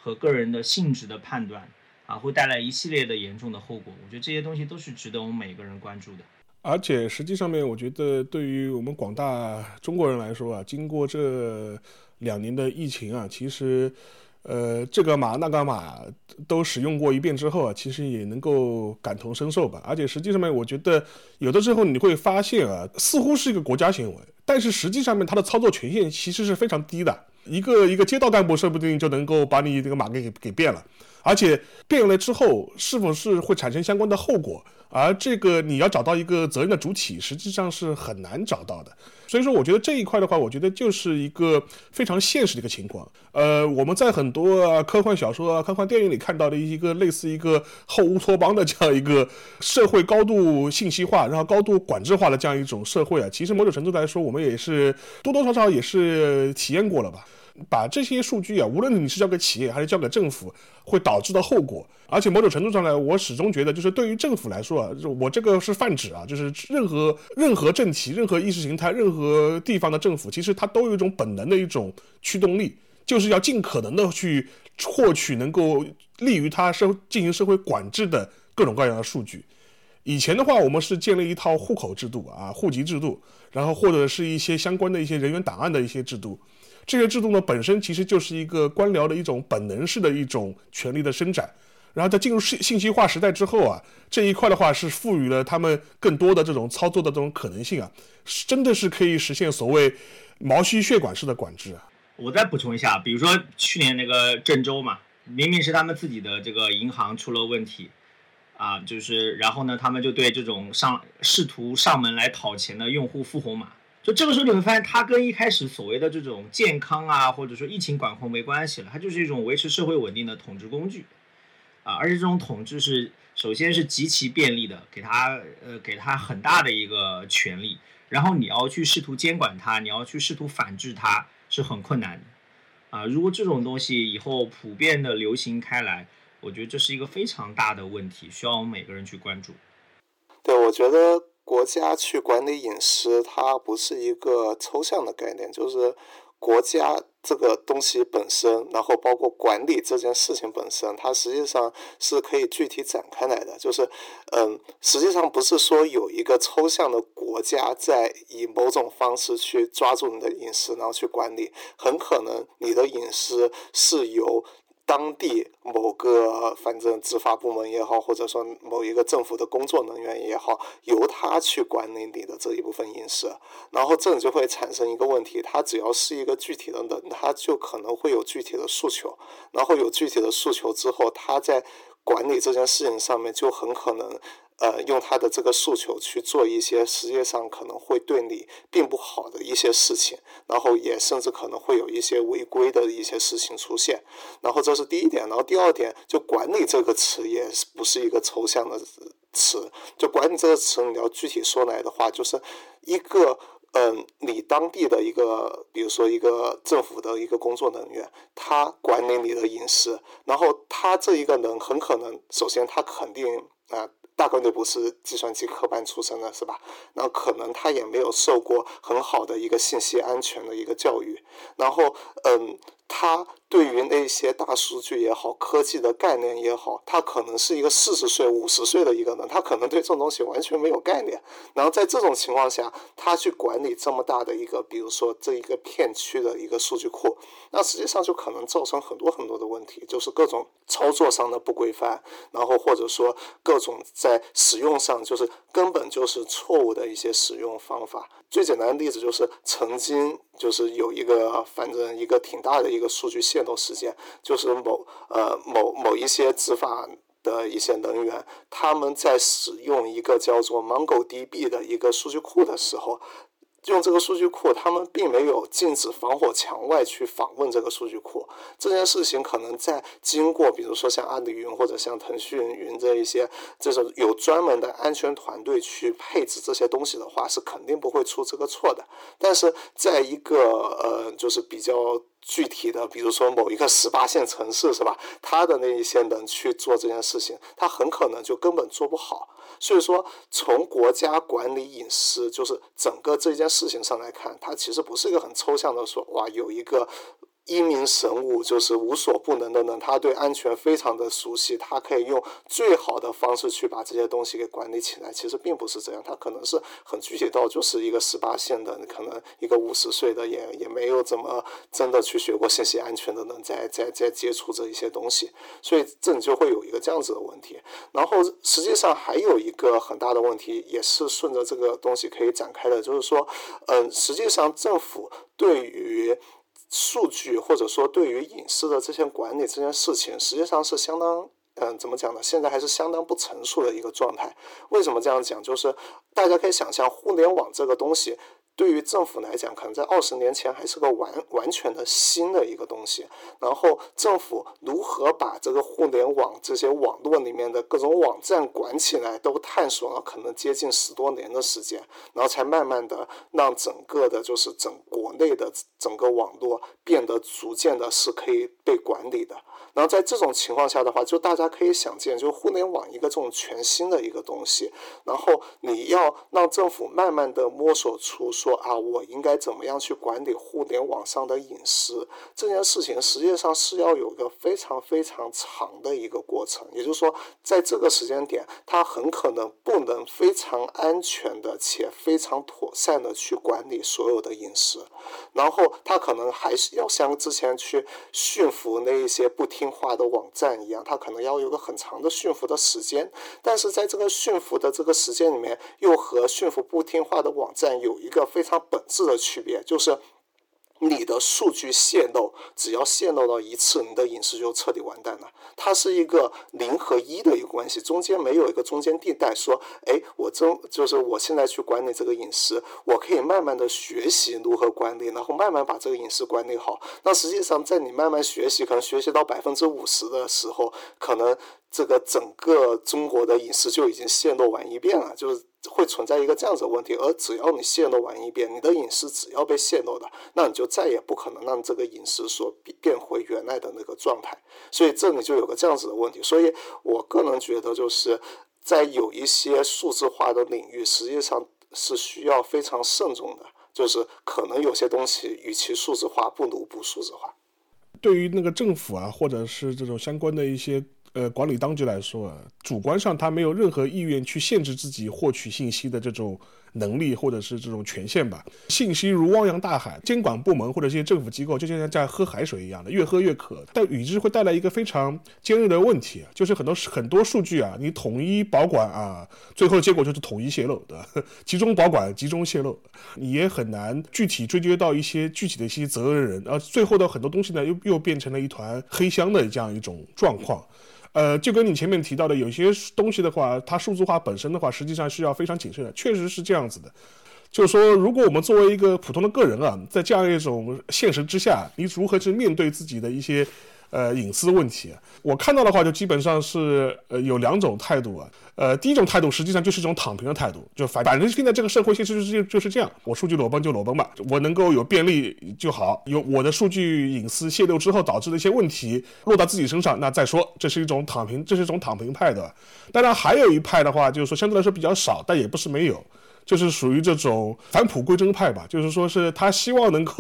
和个人的性质的判断。啊，会带来一系列的严重的后果。我觉得这些东西都是值得我们每个人关注的。而且实际上面，我觉得对于我们广大中国人来说啊，经过这两年的疫情啊，其实，呃，这个码那个码都使用过一遍之后啊，其实也能够感同身受吧。而且实际上面，我觉得有的时候你会发现啊，似乎是一个国家行为，但是实际上面它的操作权限其实是非常低的。一个一个街道干部说不定就能够把你这个码给给给变了。而且变了之后，是否是会产生相关的后果？而这个你要找到一个责任的主体，实际上是很难找到的。所以说，我觉得这一块的话，我觉得就是一个非常现实的一个情况。呃，我们在很多科幻小说啊、科幻电影里看到的一个类似一个后乌托邦的这样一个社会高度信息化，然后高度管制化的这样一种社会啊，其实某种程度来说，我们也是多多少少也是体验过了吧。把这些数据啊，无论你是交给企业还是交给政府，会导致的后果。而且某种程度上来，我始终觉得，就是对于政府来说啊，我这个是泛指啊，就是任何任何政体、任何意识形态、任何地方的政府，其实它都有一种本能的一种驱动力，就是要尽可能的去获取能够利于它社进行社会管制的各种各样的数据。以前的话，我们是建立一套户口制度啊、户籍制度，然后或者是一些相关的一些人员档案的一些制度。这些制度呢，本身其实就是一个官僚的一种本能式的一种权力的伸展，然后在进入信信息化时代之后啊，这一块的话是赋予了他们更多的这种操作的这种可能性啊，真的是可以实现所谓毛细血管式的管制啊。我再补充一下，比如说去年那个郑州嘛，明明是他们自己的这个银行出了问题啊，就是然后呢，他们就对这种上试图上门来讨钱的用户付红码。就这个时候你会发现，它跟一开始所谓的这种健康啊，或者说疫情管控没关系了，它就是一种维持社会稳定的统治工具，啊，而且这种统治是首先是极其便利的，给它呃给它很大的一个权利，然后你要去试图监管它，你要去试图反制它，是很困难的。啊，如果这种东西以后普遍的流行开来，我觉得这是一个非常大的问题，需要我们每个人去关注。对，我觉得国家去管理隐私，它不是一个抽象的概念，就是国家这个东西本身，然后包括管理这件事情本身，它实际上是可以具体展开来的。就是，嗯，实际上不是说有一个抽象的国家在以某种方式去抓住你的隐私，然后去管理，很可能你的隐私是由。当地某个反正执法部门也好，或者说某一个政府的工作人员也好，由他去管理你的这一部分隐私，然后这里就会产生一个问题，他只要是一个具体的人，他就可能会有具体的诉求，然后有具体的诉求之后，他在管理这件事情上面就很可能。呃，用他的这个诉求去做一些实际上可能会对你并不好的一些事情，然后也甚至可能会有一些违规的一些事情出现。然后这是第一点，然后第二点，就管理这个词也不是一个抽象的词。就管理这个词，你要具体说来的话，就是一个嗯，你当地的一个，比如说一个政府的一个工作人员，他管理你的隐私，然后他这一个人很可能，首先他肯定啊。大概率不是计算机科班出身的，是吧？然后可能他也没有受过很好的一个信息安全的一个教育，然后，嗯。他对于那些大数据也好，科技的概念也好，他可能是一个四十岁、五十岁的一个人，他可能对这种东西完全没有概念。然后在这种情况下，他去管理这么大的一个，比如说这一个片区的一个数据库，那实际上就可能造成很多很多的问题，就是各种操作上的不规范，然后或者说各种在使用上就是根本就是错误的一些使用方法。最简单的例子就是曾经就是有一个反正一个挺大的一个数据泄露事件，就是某呃某某一些执法的一些人员，他们在使用一个叫做 MongoDB 的一个数据库的时候。用这个数据库，他们并没有禁止防火墙外去访问这个数据库。这件事情可能在经过，比如说像阿里云或者像腾讯云这一些，这种有专门的安全团队去配置这些东西的话，是肯定不会出这个错的。但是在一个呃，就是比较。具体的，比如说某一个十八线城市是吧？他的那一些人去做这件事情，他很可能就根本做不好。所以说，从国家管理隐私，就是整个这件事情上来看，它其实不是一个很抽象的说，哇，有一个。一名神武就是无所不能的人，他对安全非常的熟悉，他可以用最好的方式去把这些东西给管理起来。其实并不是这样，他可能是很具体到就是一个十八线的，可能一个五十岁的也也没有怎么真的去学过信息安全的人在在在接触这一些东西，所以这里就会有一个这样子的问题。然后实际上还有一个很大的问题，也是顺着这个东西可以展开的，就是说，嗯，实际上政府对于数据或者说对于隐私的这些管理这件事情，实际上是相当，嗯，怎么讲呢？现在还是相当不成熟的一个状态。为什么这样讲？就是大家可以想象，互联网这个东西。对于政府来讲，可能在二十年前还是个完完全的新的一个东西。然后政府如何把这个互联网这些网络里面的各种网站管起来，都探索了可能接近十多年的时间，然后才慢慢的让整个的，就是整国内的整个网络变得逐渐的是可以被管理的。然后在这种情况下的话，就大家可以想见，就互联网一个这种全新的一个东西，然后你要让政府慢慢的摸索出说啊，我应该怎么样去管理互联网上的隐私这件事情，实际上是要有一个非常非常长的一个过程。也就是说，在这个时间点，它很可能不能非常安全的且非常妥善的去管理所有的隐私，然后它可能还是要像之前去驯服那一些不听。听话的网站一样，它可能要有个很长的驯服的时间，但是在这个驯服的这个时间里面，又和驯服不听话的网站有一个非常本质的区别，就是。你的数据泄露，只要泄露到一次，你的隐私就彻底完蛋了。它是一个零和一的一个关系，中间没有一个中间地带。说，哎，我真就是我现在去管理这个隐私，我可以慢慢的学习如何管理，然后慢慢把这个隐私管理好。那实际上，在你慢慢学习，可能学习到百分之五十的时候，可能这个整个中国的隐私就已经泄露完一遍了，就是会存在一个这样子的问题。而只要你泄露完一遍，你的隐私只要被泄露了，那你就再也不可能让这个隐私所变回原来的那个状态。所以这里就有个这样子的问题。所以我个人觉得，就是在有一些数字化的领域，实际上是需要非常慎重的。就是可能有些东西，与其数字化，不如不数字化。对于那个政府啊，或者是这种相关的一些。呃，管理当局来说，主观上他没有任何意愿去限制自己获取信息的这种能力或者是这种权限吧。信息如汪洋大海，监管部门或者一些政府机构就像在喝海水一样的，越喝越渴。但与之会带来一个非常尖锐的问题，就是很多很多数据啊，你统一保管啊，最后结果就是统一泄露的，集中保管、集中泄露，你也很难具体追究到一些具体的一些责任人。而最后的很多东西呢，又又变成了一团黑箱的这样一种状况。呃，就跟你前面提到的，有些东西的话，它数字化本身的话，实际上是要非常谨慎的，确实是这样子的。就是说，如果我们作为一个普通的个人啊，在这样一种现实之下，你如何去面对自己的一些？呃，隐私问题，我看到的话就基本上是呃有两种态度啊。呃，第一种态度实际上就是一种躺平的态度，就反反正现在这个社会现实就是就是这样，我数据裸奔就裸奔吧，我能够有便利就好，有我的数据隐私泄露之后导致的一些问题落到自己身上，那再说，这是一种躺平，这是一种躺平派的。当然还有一派的话，就是说相对来说比较少，但也不是没有。就是属于这种返璞归真派吧，就是说是他希望能够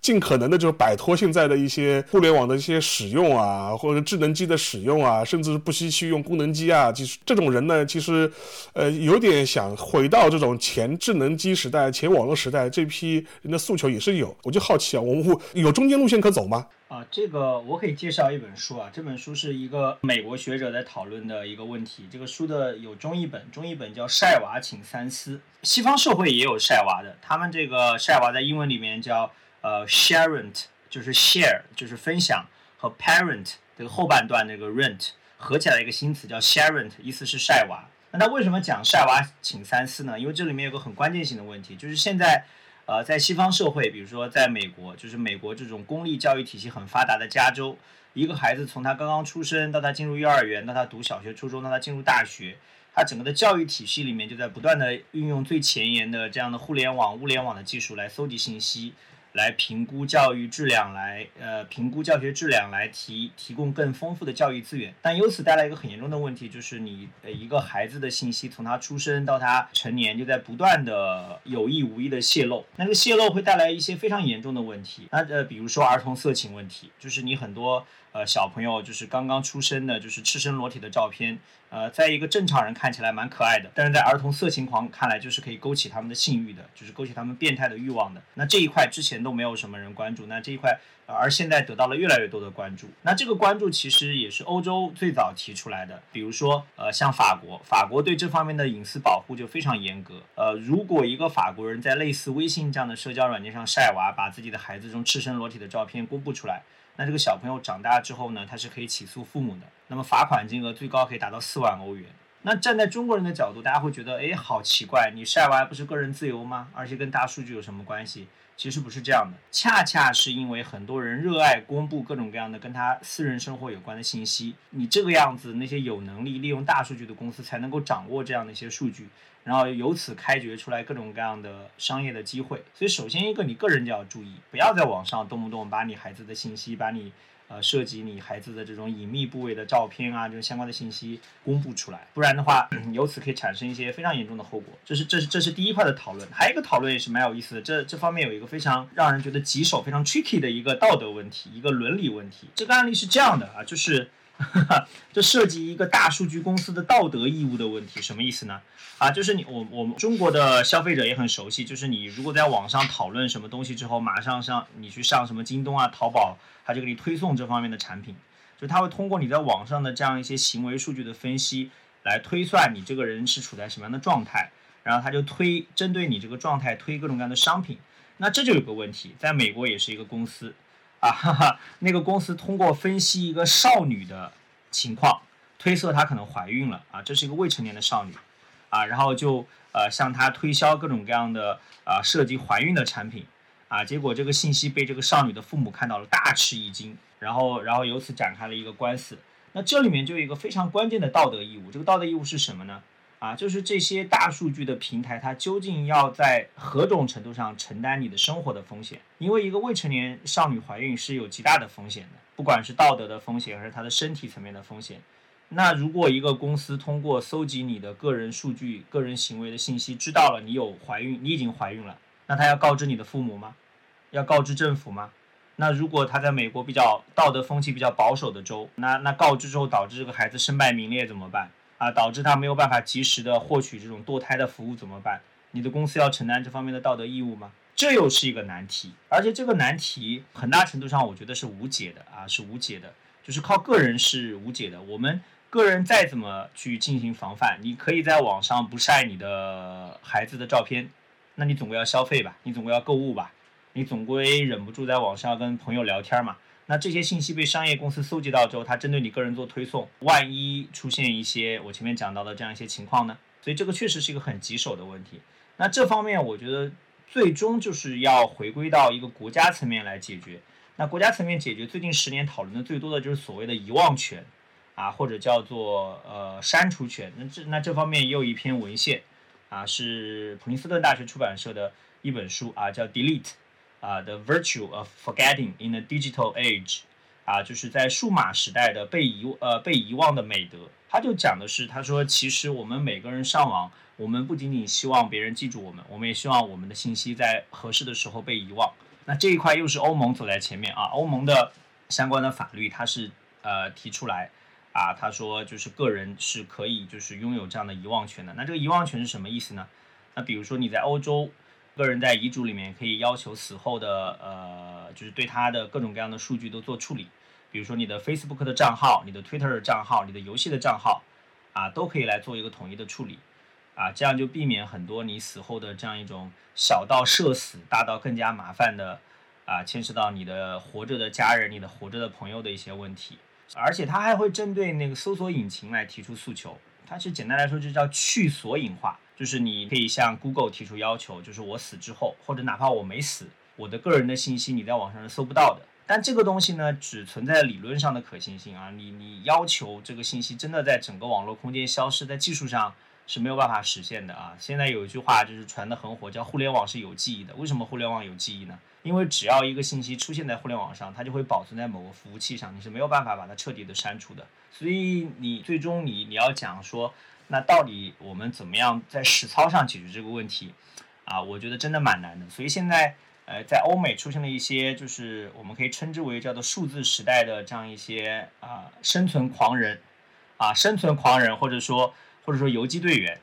尽可能的就摆脱现在的一些互联网的一些使用啊，或者智能机的使用啊，甚至不惜去用功能机啊。其实这种人呢，其实呃有点想回到这种前智能机时代、前网络时代，这批人的诉求也是有。我就好奇啊，我们有中间路线可走吗？啊，这个我可以介绍一本书啊。这本书是一个美国学者在讨论的一个问题。这个书的有中译本，中译本叫《晒娃，请三思》。西方社会也有晒娃的，他们这个晒娃在英文里面叫呃 sharent，就是 share，就是分享和 parent 这个后半段那个 rent 合起来一个新词叫 sharent，意思是晒娃。那他为什么讲晒娃请三思呢？因为这里面有个很关键性的问题，就是现在。呃，在西方社会，比如说在美国，就是美国这种公立教育体系很发达的加州，一个孩子从他刚刚出生到他进入幼儿园，到他读小学、初中，到他进入大学，他整个的教育体系里面就在不断的运用最前沿的这样的互联网、物联网的技术来搜集信息。来评估教育质量，来呃评估教学质量，来提提供更丰富的教育资源。但由此带来一个很严重的问题，就是你呃一个孩子的信息从他出生到他成年，就在不断的有意无意的泄露。那个泄露会带来一些非常严重的问题。那呃比如说儿童色情问题，就是你很多。呃，小朋友就是刚刚出生的，就是赤身裸体的照片，呃，在一个正常人看起来蛮可爱的，但是在儿童色情狂看来，就是可以勾起他们的性欲的，就是勾起他们变态的欲望的。那这一块之前都没有什么人关注，那这一块，而现在得到了越来越多的关注。那这个关注其实也是欧洲最早提出来的，比如说，呃，像法国，法国对这方面的隐私保护就非常严格。呃，如果一个法国人在类似微信这样的社交软件上晒娃，把自己的孩子中赤身裸体的照片公布出来。那这个小朋友长大之后呢，他是可以起诉父母的。那么罚款金额最高可以达到四万欧元。那站在中国人的角度，大家会觉得，哎，好奇怪，你晒娃不是个人自由吗？而且跟大数据有什么关系？其实不是这样的，恰恰是因为很多人热爱公布各种各样的跟他私人生活有关的信息，你这个样子，那些有能力利用大数据的公司才能够掌握这样的一些数据。然后由此开掘出来各种各样的商业的机会，所以首先一个你个人就要注意，不要在网上动不动把你孩子的信息，把你呃涉及你孩子的这种隐秘部位的照片啊，这种相关的信息公布出来，不然的话，由此可以产生一些非常严重的后果。这是这是这是第一块的讨论，还有一个讨论也是蛮有意思的，这这方面有一个非常让人觉得棘手、非常 tricky 的一个道德问题，一个伦理问题。这个案例是这样的啊，就是。这涉及一个大数据公司的道德义务的问题，什么意思呢？啊，就是你我我们中国的消费者也很熟悉，就是你如果在网上讨论什么东西之后，马上上你去上什么京东啊、淘宝，他就给你推送这方面的产品，就他会通过你在网上的这样一些行为数据的分析，来推算你这个人是处在什么样的状态，然后他就推针对你这个状态推各种各样的商品。那这就有个问题，在美国也是一个公司。啊哈哈，那个公司通过分析一个少女的情况，推测她可能怀孕了啊，这是一个未成年的少女，啊，然后就呃向她推销各种各样的啊涉及怀孕的产品，啊，结果这个信息被这个少女的父母看到了，大吃一惊，然后然后由此展开了一个官司。那这里面就有一个非常关键的道德义务，这个道德义务是什么呢？啊，就是这些大数据的平台，它究竟要在何种程度上承担你的生活的风险？因为一个未成年少女怀孕是有极大的风险的，不管是道德的风险还是她的身体层面的风险。那如果一个公司通过搜集你的个人数据、个人行为的信息，知道了你有怀孕，你已经怀孕了，那他要告知你的父母吗？要告知政府吗？那如果他在美国比较道德风气比较保守的州，那那告知之后导致这个孩子身败名裂怎么办？啊，导致他没有办法及时的获取这种堕胎的服务怎么办？你的公司要承担这方面的道德义务吗？这又是一个难题，而且这个难题很大程度上我觉得是无解的啊，是无解的，就是靠个人是无解的。我们个人再怎么去进行防范，你可以在网上不晒你的孩子的照片，那你总归要消费吧，你总归要购物吧，你总归忍不住在网上跟朋友聊天嘛。那这些信息被商业公司搜集到之后，它针对你个人做推送，万一出现一些我前面讲到的这样一些情况呢？所以这个确实是一个很棘手的问题。那这方面我觉得最终就是要回归到一个国家层面来解决。那国家层面解决，最近十年讨论的最多的就是所谓的遗忘权，啊，或者叫做呃删除权。那这那这方面也有一篇文献，啊，是普林斯顿大学出版社的一本书啊，叫 Delete。啊，The virtue of forgetting in a digital age，啊，就是在数码时代的被遗呃被遗忘的美德。他就讲的是，他说其实我们每个人上网，我们不仅仅希望别人记住我们，我们也希望我们的信息在合适的时候被遗忘。那这一块又是欧盟走在前面啊，欧盟的相关的法律，它是呃提出来啊，他说就是个人是可以就是拥有这样的遗忘权的。那这个遗忘权是什么意思呢？那比如说你在欧洲。个人在遗嘱里面可以要求死后的呃，就是对他的各种各样的数据都做处理，比如说你的 Facebook 的账号、你的 Twitter 的账号、你的游戏的账号，啊，都可以来做一个统一的处理，啊，这样就避免很多你死后的这样一种小到社死、大到更加麻烦的啊，牵涉到你的活着的家人、你的活着的朋友的一些问题，而且他还会针对那个搜索引擎来提出诉求，它是简单来说就叫去索引化。就是你可以向 Google 提出要求，就是我死之后，或者哪怕我没死，我的个人的信息你在网上是搜不到的。但这个东西呢，只存在理论上的可行性啊，你你要求这个信息真的在整个网络空间消失，在技术上是没有办法实现的啊。现在有一句话就是传的很火，叫互联网是有记忆的。为什么互联网有记忆呢？因为只要一个信息出现在互联网上，它就会保存在某个服务器上，你是没有办法把它彻底的删除的。所以你最终你你要讲说。那到底我们怎么样在实操上解决这个问题啊？我觉得真的蛮难的。所以现在，呃，在欧美出现了一些，就是我们可以称之为叫做数字时代的这样一些啊生存狂人，啊生存狂人或者说或者说游击队员，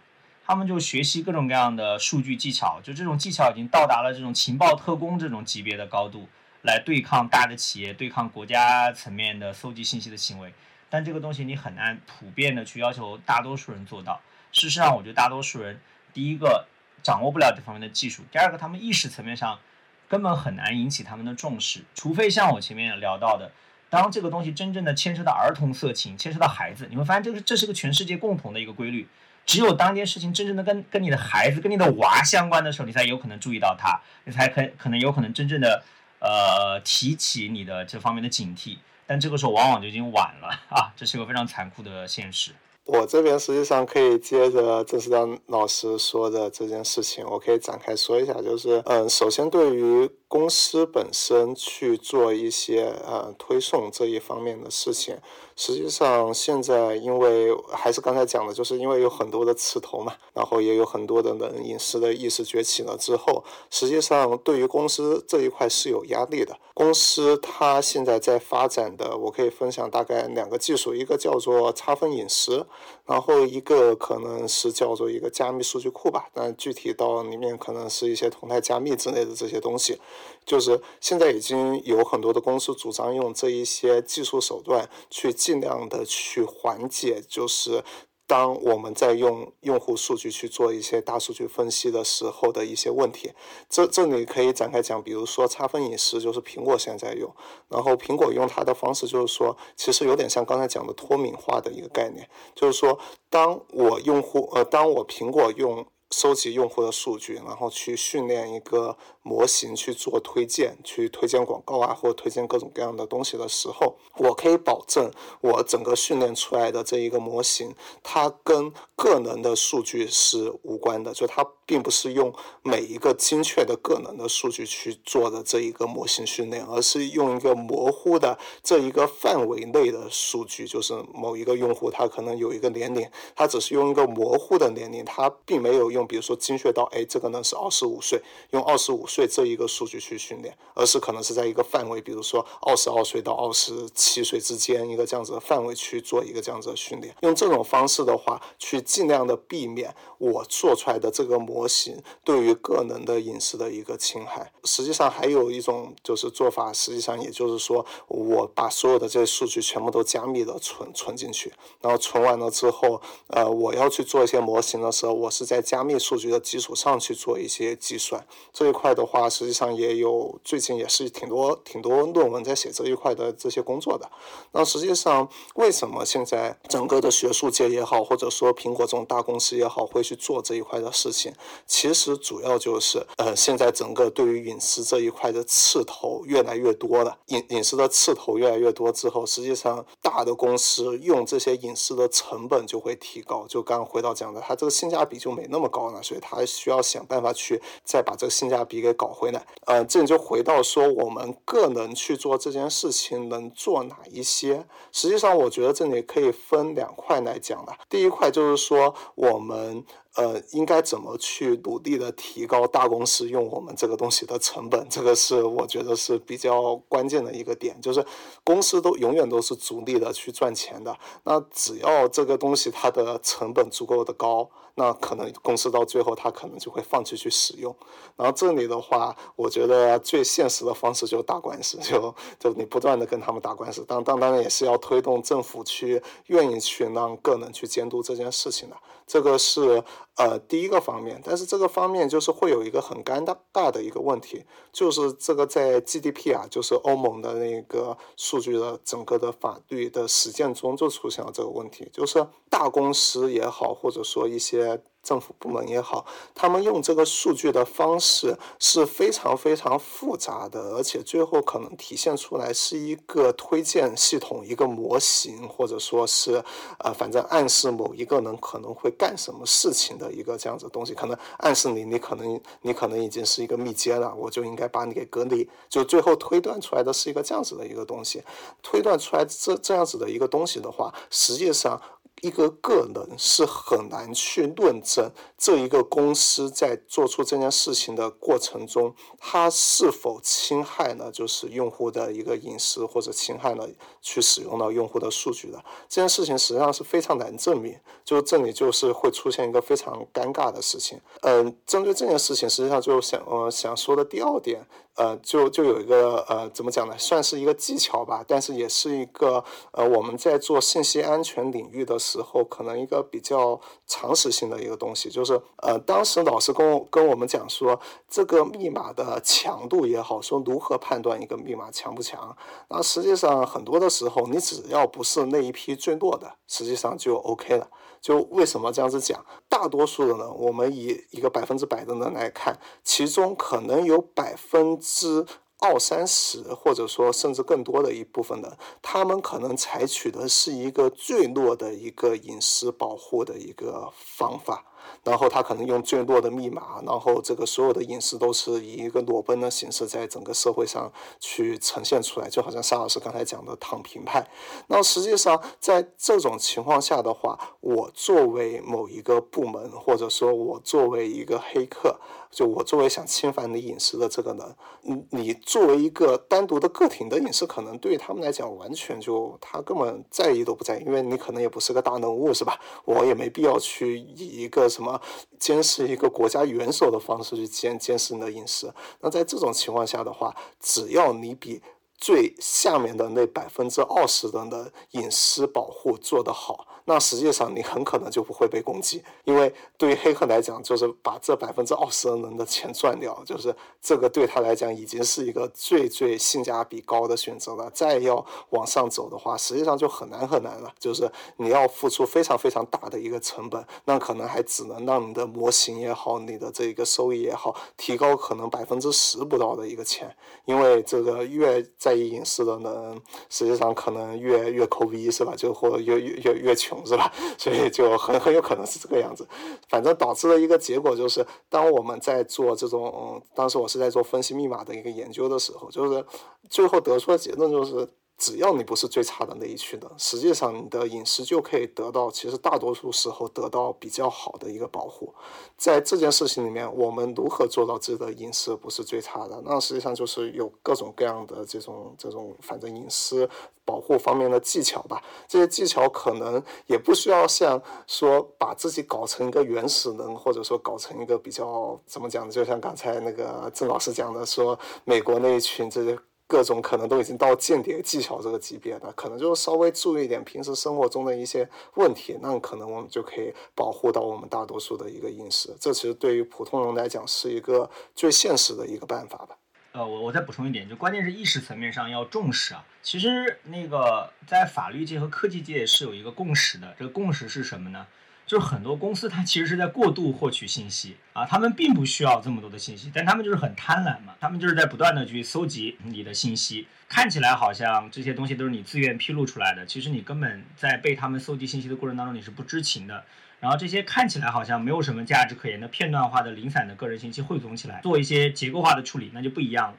他们就学习各种各样的数据技巧，就这种技巧已经到达了这种情报特工这种级别的高度，来对抗大的企业，对抗国家层面的搜集信息的行为。但这个东西你很难普遍的去要求大多数人做到。事实上，我觉得大多数人，第一个掌握不了这方面的技术，第二个他们意识层面上根本很难引起他们的重视。除非像我前面聊到的，当这个东西真正的牵涉到儿童色情，牵涉到孩子，你会发现这个这是个全世界共同的一个规律。只有当一件事情真正的跟跟你的孩子、跟你的娃相关的时候，你才有可能注意到它，你才可可能有可能真正的呃提起你的这方面的警惕。但这个时候往往就已经晚了 啊，这是一个非常残酷的现实。我这边实际上可以接着郑思丹老师说的这件事情，我可以展开说一下，就是嗯，首先对于。公司本身去做一些呃推送这一方面的事情，实际上现在因为还是刚才讲的，就是因为有很多的刺头嘛，然后也有很多的人隐私的意识崛起了之后，实际上对于公司这一块是有压力的。公司它现在在发展的，我可以分享大概两个技术，一个叫做差分隐私，然后一个可能是叫做一个加密数据库吧，但具体到里面可能是一些同态加密之类的这些东西。就是现在已经有很多的公司主张用这一些技术手段去尽量的去缓解，就是当我们在用用户数据去做一些大数据分析的时候的一些问题。这这里可以展开讲，比如说差分隐私，就是苹果现在用，然后苹果用它的方式就是说，其实有点像刚才讲的脱敏化的一个概念，就是说，当我用户呃，当我苹果用。收集用户的数据，然后去训练一个模型去做推荐，去推荐广告啊，或推荐各种各样的东西的时候，我可以保证我整个训练出来的这一个模型，它跟个人的数据是无关的，就它并不是用每一个精确的个人的数据去做的这一个模型训练，而是用一个模糊的这一个范围内的数据，就是某一个用户他可能有一个年龄，他只是用一个模糊的年龄，他并没有用。比如说精确到，哎，这个呢是二十五岁，用二十五岁这一个数据去训练，而是可能是在一个范围，比如说二十二岁到二十七岁之间一个这样子的范围去做一个这样子的训练。用这种方式的话，去尽量的避免我做出来的这个模型对于个人的隐私的一个侵害。实际上还有一种就是做法，实际上也就是说，我把所有的这些数据全部都加密的存存进去，然后存完了之后，呃，我要去做一些模型的时候，我是在加密。数据的基础上去做一些计算，这一块的话，实际上也有最近也是挺多挺多论文在写这一块的这些工作的。那实际上，为什么现在整个的学术界也好，或者说苹果这种大公司也好，会去做这一块的事情？其实主要就是，呃，现在整个对于隐私这一块的刺头越来越多了，隐隐私的刺头越来越多之后，实际上大的公司用这些隐私的成本就会提高。就刚回到讲的，它这个性价比就没那么高。所以他需要想办法去再把这个性价比给搞回来。呃，这里就回到说，我们个人去做这件事情能做哪一些？实际上，我觉得这里可以分两块来讲的。第一块就是说，我们。呃，应该怎么去努力的提高大公司用我们这个东西的成本？这个是我觉得是比较关键的一个点，就是公司都永远都是逐利的去赚钱的。那只要这个东西它的成本足够的高，那可能公司到最后它可能就会放弃去使用。然后这里的话，我觉得最现实的方式就是打官司，就就你不断的跟他们打官司。当当当然也是要推动政府去愿意去让个人去监督这件事情的。这个是呃第一个方面，但是这个方面就是会有一个很尴尬大的一个问题，就是这个在 GDP 啊，就是欧盟的那个数据的整个的法律的实践中就出现了这个问题，就是大公司也好，或者说一些。政府部门也好，他们用这个数据的方式是非常非常复杂的，而且最后可能体现出来是一个推荐系统、一个模型，或者说是呃，反正暗示某一个人可能会干什么事情的一个这样子东西，可能暗示你，你可能你可能已经是一个密接了，我就应该把你给隔离，就最后推断出来的是一个这样子的一个东西，推断出来这这样子的一个东西的话，实际上。一个个人是很难去论证这一个公司在做出这件事情的过程中，它是否侵害了就是用户的一个隐私，或者侵害了去使用到用户的数据的这件事情，实际上是非常难证明。就这里就是会出现一个非常尴尬的事情。嗯，针对这件事情，实际上就想呃想说的第二点。呃，就就有一个呃，怎么讲呢？算是一个技巧吧，但是也是一个呃，我们在做信息安全领域的时候，可能一个比较常识性的一个东西，就是呃，当时老师跟跟我们讲说，这个密码的强度也好，说如何判断一个密码强不强？那实际上很多的时候，你只要不是那一批最弱的，实际上就 OK 了。就为什么这样子讲？大多数的呢，我们以一个百分之百的人来看，其中可能有百分之二三十，或者说甚至更多的一部分人，他们可能采取的是一个最弱的一个隐私保护的一个方法。然后他可能用最弱的密码，然后这个所有的隐私都是以一个裸奔的形式在整个社会上去呈现出来，就好像沙老师刚才讲的躺平派。那实际上在这种情况下的话，我作为某一个部门，或者说我作为一个黑客。就我作为想侵犯你隐私的这个人，你你作为一个单独的个体的隐私，可能对于他们来讲完全就他根本在意都不在意，因为你可能也不是个大人物，是吧？我也没必要去以一个什么监视一个国家元首的方式去监监视你的隐私。那在这种情况下的话，只要你比最下面的那百分之二十的人的隐私保护做得好。那实际上你很可能就不会被攻击，因为对于黑客来讲，就是把这百分之二十的人的钱赚掉，就是这个对他来讲已经是一个最最性价比高的选择了。再要往上走的话，实际上就很难很难了，就是你要付出非常非常大的一个成本，那可能还只能让你的模型也好，你的这个收益也好，提高可能百分之十不到的一个钱，因为这个越在意隐私的人，实际上可能越越抠逼是吧？就或者越越越越穷是吧？所以就很很有可能是这个样子。反正导致了一个结果就是，当我们在做这种，当时我是在做分析密码的一个研究的时候，就是最后得出的结论就是。只要你不是最差的那一群的，实际上你的隐私就可以得到，其实大多数时候得到比较好的一个保护。在这件事情里面，我们如何做到自己的隐私不是最差的？那实际上就是有各种各样的这种这种，反正隐私保护方面的技巧吧。这些技巧可能也不需要像说把自己搞成一个原始人，或者说搞成一个比较怎么讲呢？就像刚才那个郑老师讲的，说美国那一群这些。各种可能都已经到间谍技巧这个级别了，可能就是稍微注意一点平时生活中的一些问题，那可能我们就可以保护到我们大多数的一个隐私。这其实对于普通人来讲是一个最现实的一个办法吧。呃，我我再补充一点，就关键是意识层面上要重视啊。其实那个在法律界和科技界是有一个共识的，这个共识是什么呢？就是很多公司，它其实是在过度获取信息啊，他们并不需要这么多的信息，但他们就是很贪婪嘛，他们就是在不断的去搜集你的信息，看起来好像这些东西都是你自愿披露出来的，其实你根本在被他们搜集信息的过程当中你是不知情的，然后这些看起来好像没有什么价值可言的片段化的零散的个人信息汇总起来，做一些结构化的处理，那就不一样了。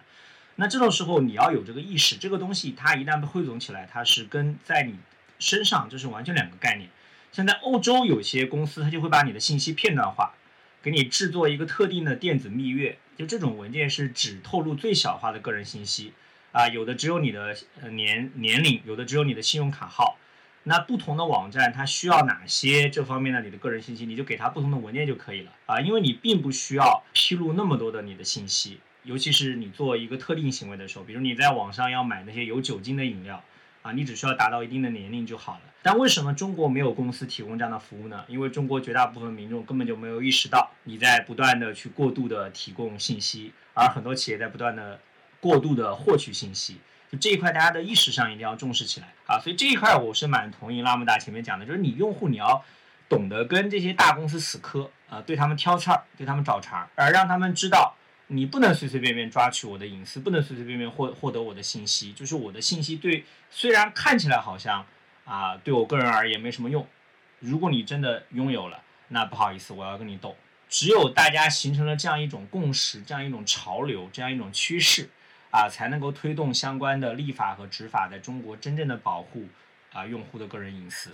那这种时候你要有这个意识，这个东西它一旦被汇总起来，它是跟在你身上这是完全两个概念。现在欧洲有些公司，它就会把你的信息片段化，给你制作一个特定的电子蜜月，就这种文件是只透露最小化的个人信息，啊，有的只有你的年年龄，有的只有你的信用卡号。那不同的网站它需要哪些这方面的你的个人信息，你就给它不同的文件就可以了啊，因为你并不需要披露那么多的你的信息，尤其是你做一个特定行为的时候，比如你在网上要买那些有酒精的饮料。啊，你只需要达到一定的年龄就好了。但为什么中国没有公司提供这样的服务呢？因为中国绝大部分民众根本就没有意识到你在不断的去过度的提供信息，而很多企业在不断的过度的获取信息。就这一块，大家的意识上一定要重视起来啊。所以这一块我是蛮同意拉姆达前面讲的，就是你用户你要懂得跟这些大公司死磕啊，对他们挑刺儿，对他们找茬，而让他们知道。你不能随随便便抓取我的隐私，不能随随便便获获得我的信息。就是我的信息对，虽然看起来好像啊，对我个人而言没什么用。如果你真的拥有了，那不好意思，我要跟你斗。只有大家形成了这样一种共识，这样一种潮流，这样一种趋势，啊，才能够推动相关的立法和执法在中国真正的保护啊用户的个人隐私。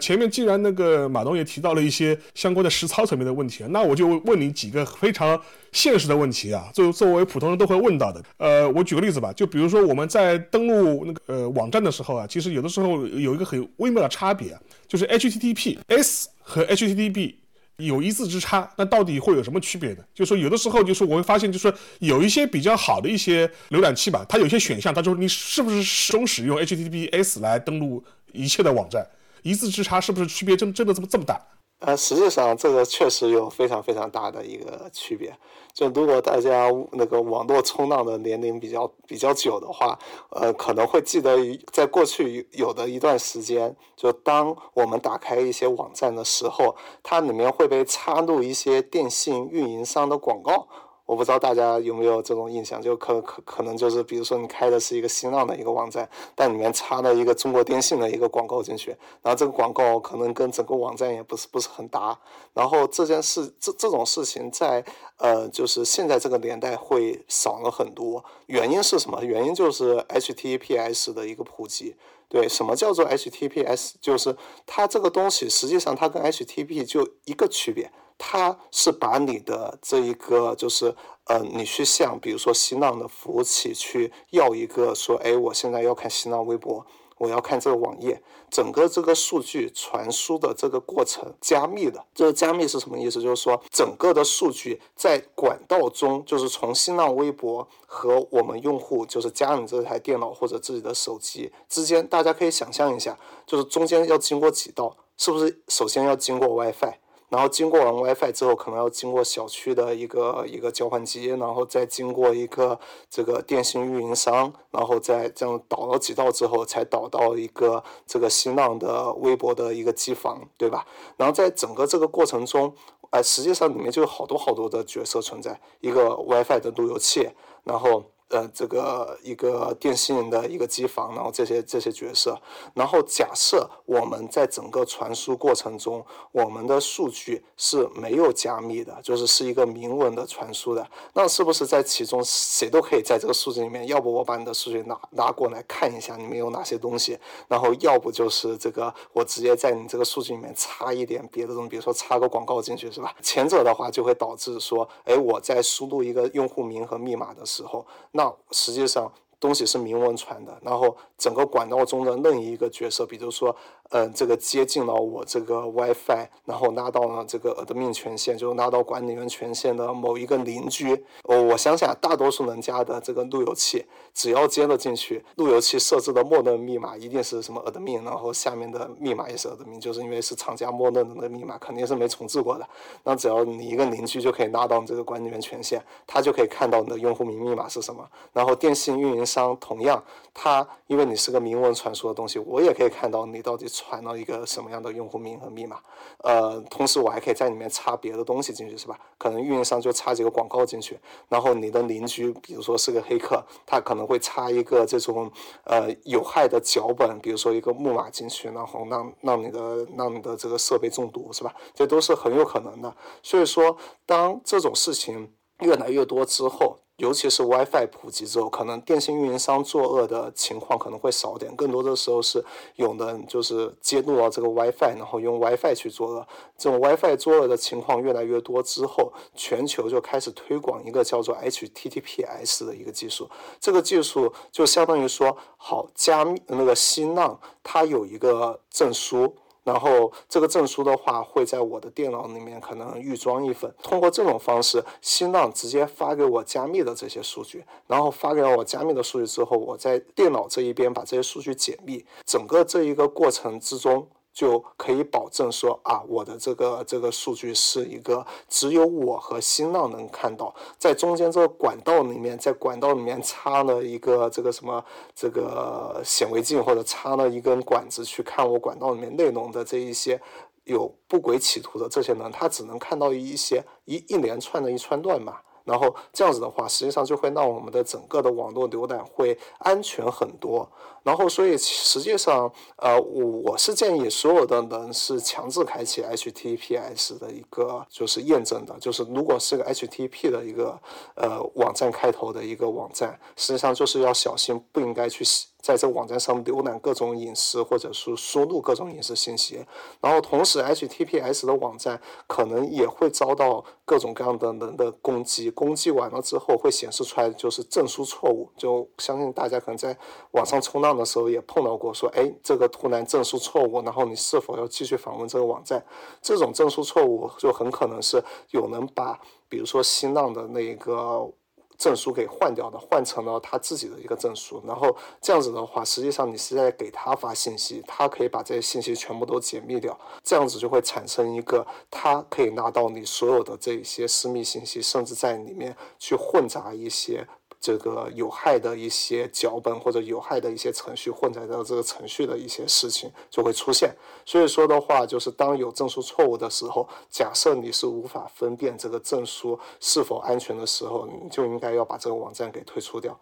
前面既然那个马东也提到了一些相关的实操层面的问题，那我就问你几个非常现实的问题啊，作作为普通人都会问到的。呃，我举个例子吧，就比如说我们在登录那个呃网站的时候啊，其实有的时候有一个很微妙的差别，就是 HTTPS 和 HTTP 有一字之差，那到底会有什么区别呢？就是说有的时候就是我会发现，就是说有一些比较好的一些浏览器吧，它有一些选项，它就是你是不是始终使用 HTTPS 来登录一切的网站。一字之差是不是区别真真的这么这么大？呃，实际上这个确实有非常非常大的一个区别。就如果大家那个网络冲浪的年龄比较比较久的话，呃，可能会记得在过去有的一段时间，就当我们打开一些网站的时候，它里面会被插入一些电信运营商的广告。我不知道大家有没有这种印象，就可可可能就是，比如说你开的是一个新浪的一个网站，但里面插了一个中国电信的一个广告进去，然后这个广告可能跟整个网站也不是不是很搭，然后这件事这这种事情在呃就是现在这个年代会少了很多，原因是什么？原因就是 HTTPS 的一个普及。对，什么叫做 HTTPS？就是它这个东西实际上它跟 HTTP 就一个区别。它是把你的这一个，就是呃，你去向比如说新浪的服务器去要一个说，哎，我现在要看新浪微博。我要看这个网页，整个这个数据传输的这个过程加密的。这个加密是什么意思？就是说，整个的数据在管道中，就是从新浪微博和我们用户，就是家里这台电脑或者自己的手机之间，大家可以想象一下，就是中间要经过几道是不是首先要经过 WiFi？然后经过完 WiFi 之后，可能要经过小区的一个一个交换机，然后再经过一个这个电信运营商，然后再这样导了几道之后，才导到一个这个新浪的微博的一个机房，对吧？然后在整个这个过程中，哎，实际上里面就有好多好多的角色存在，一个 WiFi 的路由器，然后。呃，这个一个电信的一个机房，然后这些这些角色，然后假设我们在整个传输过程中，我们的数据是没有加密的，就是是一个明文的传输的，那是不是在其中谁都可以在这个数据里面？要不我把你的数据拿拿过来看一下，里面有哪些东西，然后要不就是这个我直接在你这个数据里面插一点别的东西，比如说插个广告进去，是吧？前者的话就会导致说，哎，我在输入一个用户名和密码的时候。那实际上东西是明文传的，然后整个管道中的任意一个角色，比如说。嗯，这个接近了我这个 WiFi，然后拉到了这个 admin 权限，就拉到管理员权限的某一个邻居。我我想想，大多数人家的这个路由器，只要接了进去，路由器设置的默认密码一定是什么 admin，然后下面的密码也是 admin，就是因为是厂家默认的那密码，肯定是没重置过的。那只要你一个邻居就可以拉到你这个管理员权限，他就可以看到你的用户名密码是什么。然后电信运营商同样，他因为你是个明文传输的东西，我也可以看到你到底。传到一个什么样的用户名和密码？呃，同时我还可以在里面插别的东西进去，是吧？可能运营商就插几个广告进去，然后你的邻居，比如说是个黑客，他可能会插一个这种呃有害的脚本，比如说一个木马进去，然后让让你的让你的这个设备中毒，是吧？这都是很有可能的。所以说，当这种事情越来越多之后，尤其是 WiFi 普及之后，可能电信运营商作恶的情况可能会少点，更多的时候是有的就是接入了这个 WiFi，然后用 WiFi 去作恶。这种 WiFi 作恶的情况越来越多之后，全球就开始推广一个叫做 HTTPS 的一个技术。这个技术就相当于说，好加密那个新浪它有一个证书。然后这个证书的话，会在我的电脑里面可能预装一份，通过这种方式，新浪直接发给我加密的这些数据，然后发给我加密的数据之后，我在电脑这一边把这些数据解密，整个这一个过程之中。就可以保证说啊，我的这个这个数据是一个只有我和新浪能看到，在中间这个管道里面，在管道里面插了一个这个什么这个显微镜或者插了一根管子去看我管道里面内容的这一些有不轨企图的这些人，他只能看到一些一一连串的一串乱码。然后这样子的话，实际上就会让我们的整个的网络浏览会安全很多。然后，所以实际上，呃，我我是建议所有的人是强制开启 HTTPS 的一个就是验证的，就是如果是个 HTTP 的一个呃网站开头的一个网站，实际上就是要小心，不应该去。在这个网站上浏览各种隐私，或者是输入各种隐私信息，然后同时 HTTPS 的网站可能也会遭到各种各样的人的攻击，攻击完了之后会显示出来就是证书错误，就相信大家可能在网上冲浪的时候也碰到过，说哎这个突然证书错误，然后你是否要继续访问这个网站？这种证书错误就很可能是有人把，比如说新浪的那个。证书给换掉的，换成了他自己的一个证书，然后这样子的话，实际上你是在给他发信息，他可以把这些信息全部都解密掉，这样子就会产生一个他可以拿到你所有的这些私密信息，甚至在里面去混杂一些。这个有害的一些脚本或者有害的一些程序混在到这个程序的一些事情就会出现。所以说的话，就是当有证书错误的时候，假设你是无法分辨这个证书是否安全的时候，你就应该要把这个网站给退出掉。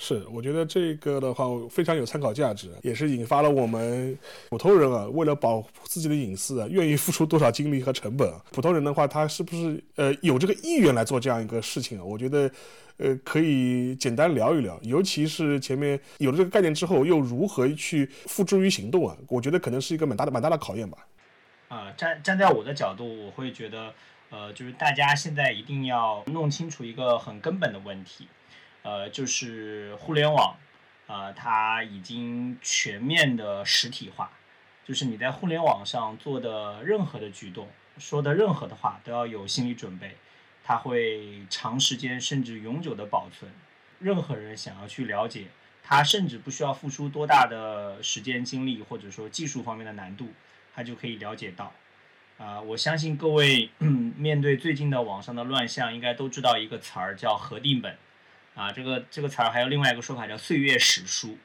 是，我觉得这个的话非常有参考价值，也是引发了我们普通人啊，为了保护自己的隐私啊，愿意付出多少精力和成本啊。普通人的话，他是不是呃有这个意愿来做这样一个事情啊？我觉得，呃，可以简单聊一聊，尤其是前面有了这个概念之后，又如何去付诸于行动啊？我觉得可能是一个蛮大的蛮大的考验吧。啊，站站在我的角度，我会觉得，呃，就是大家现在一定要弄清楚一个很根本的问题。呃，就是互联网，呃，它已经全面的实体化，就是你在互联网上做的任何的举动，说的任何的话，都要有心理准备，它会长时间甚至永久的保存。任何人想要去了解它，甚至不需要付出多大的时间精力，或者说技术方面的难度，他就可以了解到。啊，我相信各位 面对最近的网上的乱象，应该都知道一个词儿叫核定本。啊，这个这个词儿还有另外一个说法叫岁月史书。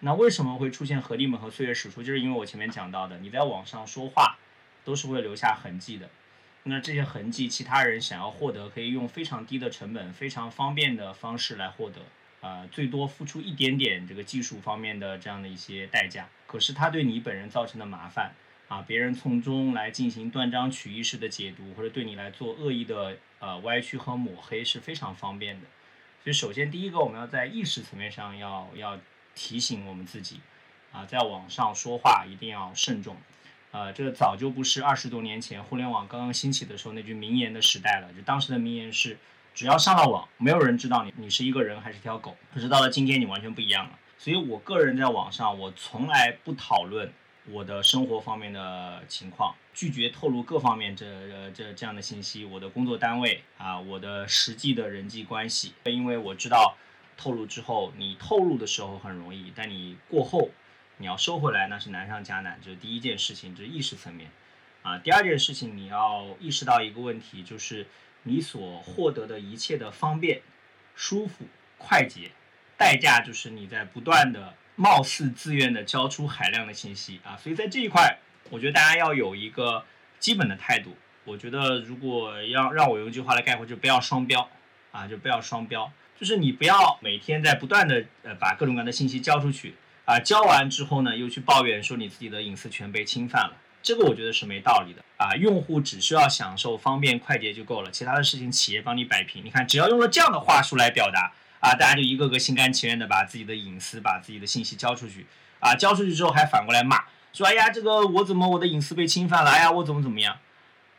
那为什么会出现核定本和岁月史书？就是因为我前面讲到的，你在网上说话都是会留下痕迹的。那这些痕迹，其他人想要获得，可以用非常低的成本、非常方便的方式来获得。啊，最多付出一点点这个技术方面的这样的一些代价。可是它对你本人造成的麻烦。啊，别人从中来进行断章取义式的解读，或者对你来做恶意的呃歪曲和抹黑是非常方便的。就，首先第一个，我们要在意识层面上要要提醒我们自己，啊，在网上说话一定要慎重。呃，这早就不是二十多年前互联网刚刚兴起的时候那句名言的时代了。就当时的名言是，只要上了网，没有人知道你你是一个人还是条狗。可是到了今天，你完全不一样了。所以我个人在网上，我从来不讨论。我的生活方面的情况，拒绝透露各方面这这这样的信息。我的工作单位啊，我的实际的人际关系，因为我知道，透露之后，你透露的时候很容易，但你过后你要收回来，那是难上加难。这是第一件事情，这是意识层面。啊，第二件事情，你要意识到一个问题，就是你所获得的一切的方便、舒服、快捷，代价就是你在不断的。貌似自愿的交出海量的信息啊，所以在这一块，我觉得大家要有一个基本的态度。我觉得如果要让我用一句话来概括，就不要双标啊，就不要双标，就是你不要每天在不断的呃把各种各样的信息交出去啊，交完之后呢又去抱怨说你自己的隐私权被侵犯了，这个我觉得是没道理的啊。用户只需要享受方便快捷就够了，其他的事情企业帮你摆平。你看，只要用了这样的话术来表达。啊，大家就一个个心甘情愿的把自己的隐私、把自己的信息交出去，啊，交出去之后还反过来骂，说哎呀，这个我怎么我的隐私被侵犯了？哎呀，我怎么怎么样？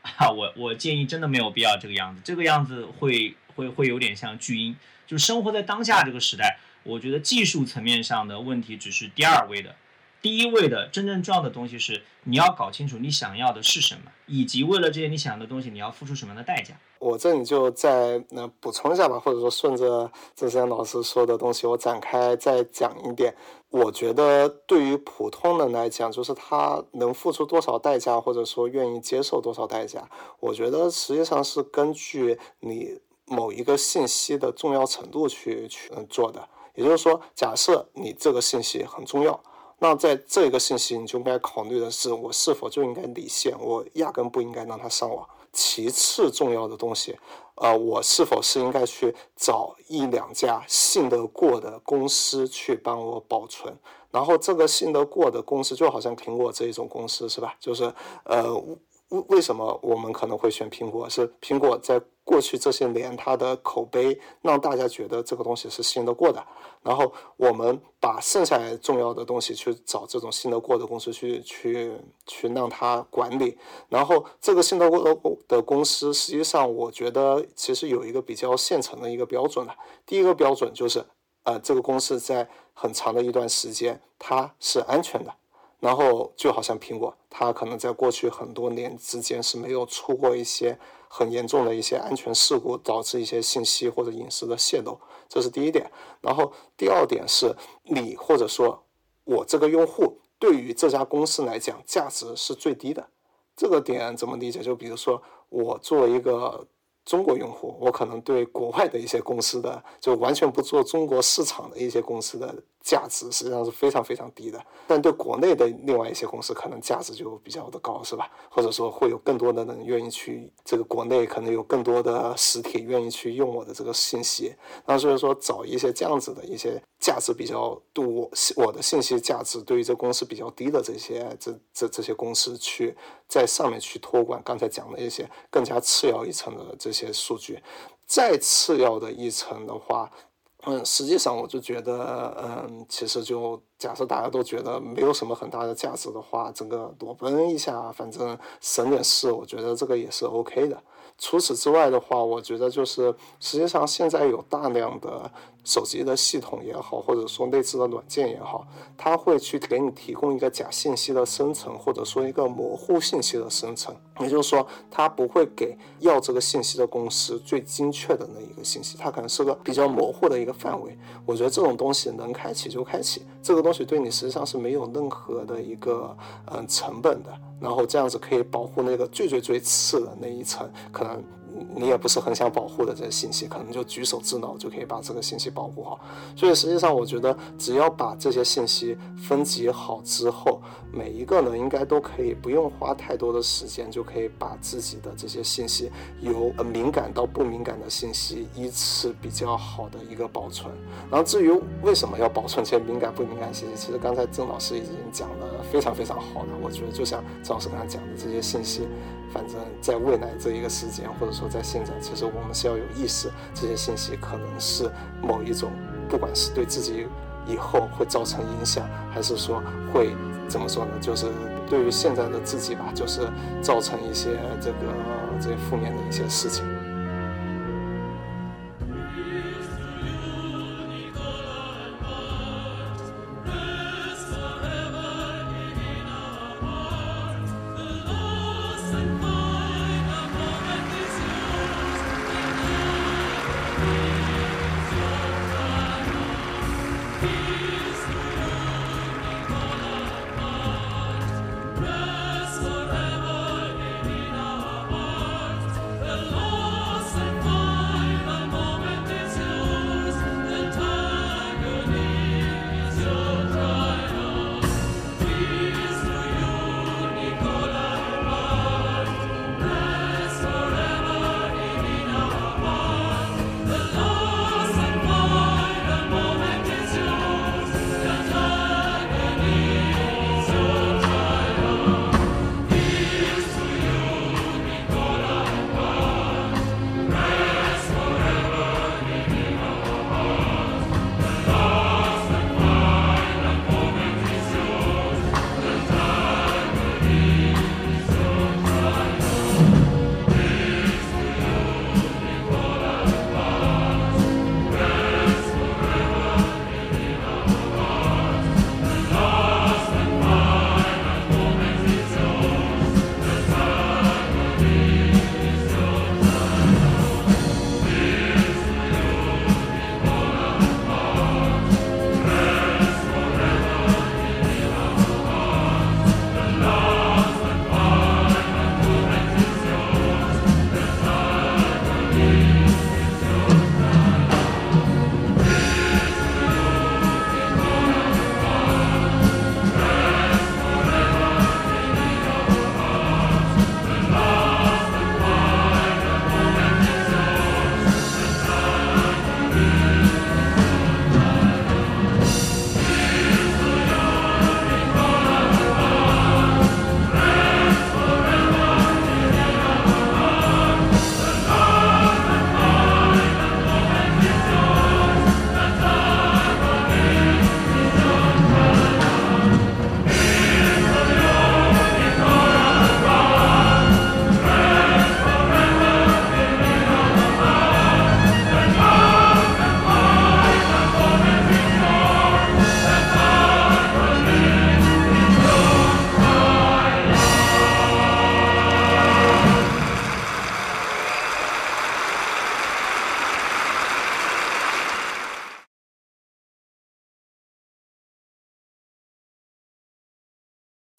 哈，我我建议真的没有必要这个样子，这个样子会会会有点像巨婴。就生活在当下这个时代，我觉得技术层面上的问题只是第二位的。第一位的真正重要的东西是，你要搞清楚你想要的是什么，以及为了这些你想要的东西，你要付出什么样的代价。我这里就再那补充一下吧，或者说顺着郑山老师说的东西，我展开再讲一点。我觉得对于普通人来讲，就是他能付出多少代价，或者说愿意接受多少代价，我觉得实际上是根据你某一个信息的重要程度去去做的。也就是说，假设你这个信息很重要。那在这个信息，你就应该考虑的是，我是否就应该离线，我压根不应该让他上网。其次重要的东西，呃，我是否是应该去找一两家信得过的公司去帮我保存？然后这个信得过的公司，就好像苹果这一种公司，是吧？就是呃。为为什么我们可能会选苹果？是苹果在过去这些年它的口碑让大家觉得这个东西是信得过的，然后我们把剩下来重要的东西去找这种信得过的公司去去去让它管理，然后这个信得过的公司实际上我觉得其实有一个比较现成的一个标准了。第一个标准就是，呃，这个公司在很长的一段时间它是安全的。然后就好像苹果，它可能在过去很多年之间是没有出过一些很严重的一些安全事故，导致一些信息或者隐私的泄露，这是第一点。然后第二点是你或者说我这个用户对于这家公司来讲价值是最低的，这个点怎么理解？就比如说我作为一个中国用户，我可能对国外的一些公司的就完全不做中国市场的一些公司的。价值实际上是非常非常低的，但对国内的另外一些公司可能价值就比较的高，是吧？或者说会有更多的人愿意去这个国内，可能有更多的实体愿意去用我的这个信息。那所以说找一些这样子的一些价值比较多，我的信息价值对于这公司比较低的这些这这这些公司去在上面去托管。刚才讲的一些更加次要一层的这些数据，再次要的一层的话。嗯，实际上我就觉得，嗯，其实就假设大家都觉得没有什么很大的价值的话，整个裸奔一下，反正省点事，我觉得这个也是 OK 的。除此之外的话，我觉得就是实际上现在有大量的手机的系统也好，或者说内置的软件也好，它会去给你提供一个假信息的生成，或者说一个模糊信息的生成。也就是说，它不会给要这个信息的公司最精确的那一个信息，它可能是个比较模糊的一个范围。我觉得这种东西能开启就开启，这个东西对你实际上是没有任何的一个嗯成本的。然后这样子可以保护那个最最最次的那一层，可能。你也不是很想保护的这些信息，可能就举手之劳就可以把这个信息保护好。所以实际上，我觉得只要把这些信息分级好之后，每一个人应该都可以不用花太多的时间，就可以把自己的这些信息由敏感到不敏感的信息依次比较好的一个保存。然后至于为什么要保存这些敏感不敏感信息，其实刚才郑老师已经讲的非常非常好了。我觉得就像郑老师刚才讲的这些信息。反正，在未来这一个时间，或者说在现在，其实我们是要有意识，这些信息可能是某一种，不管是对自己以后会造成影响，还是说会怎么说呢？就是对于现在的自己吧，就是造成一些这个这些负面的一些事情。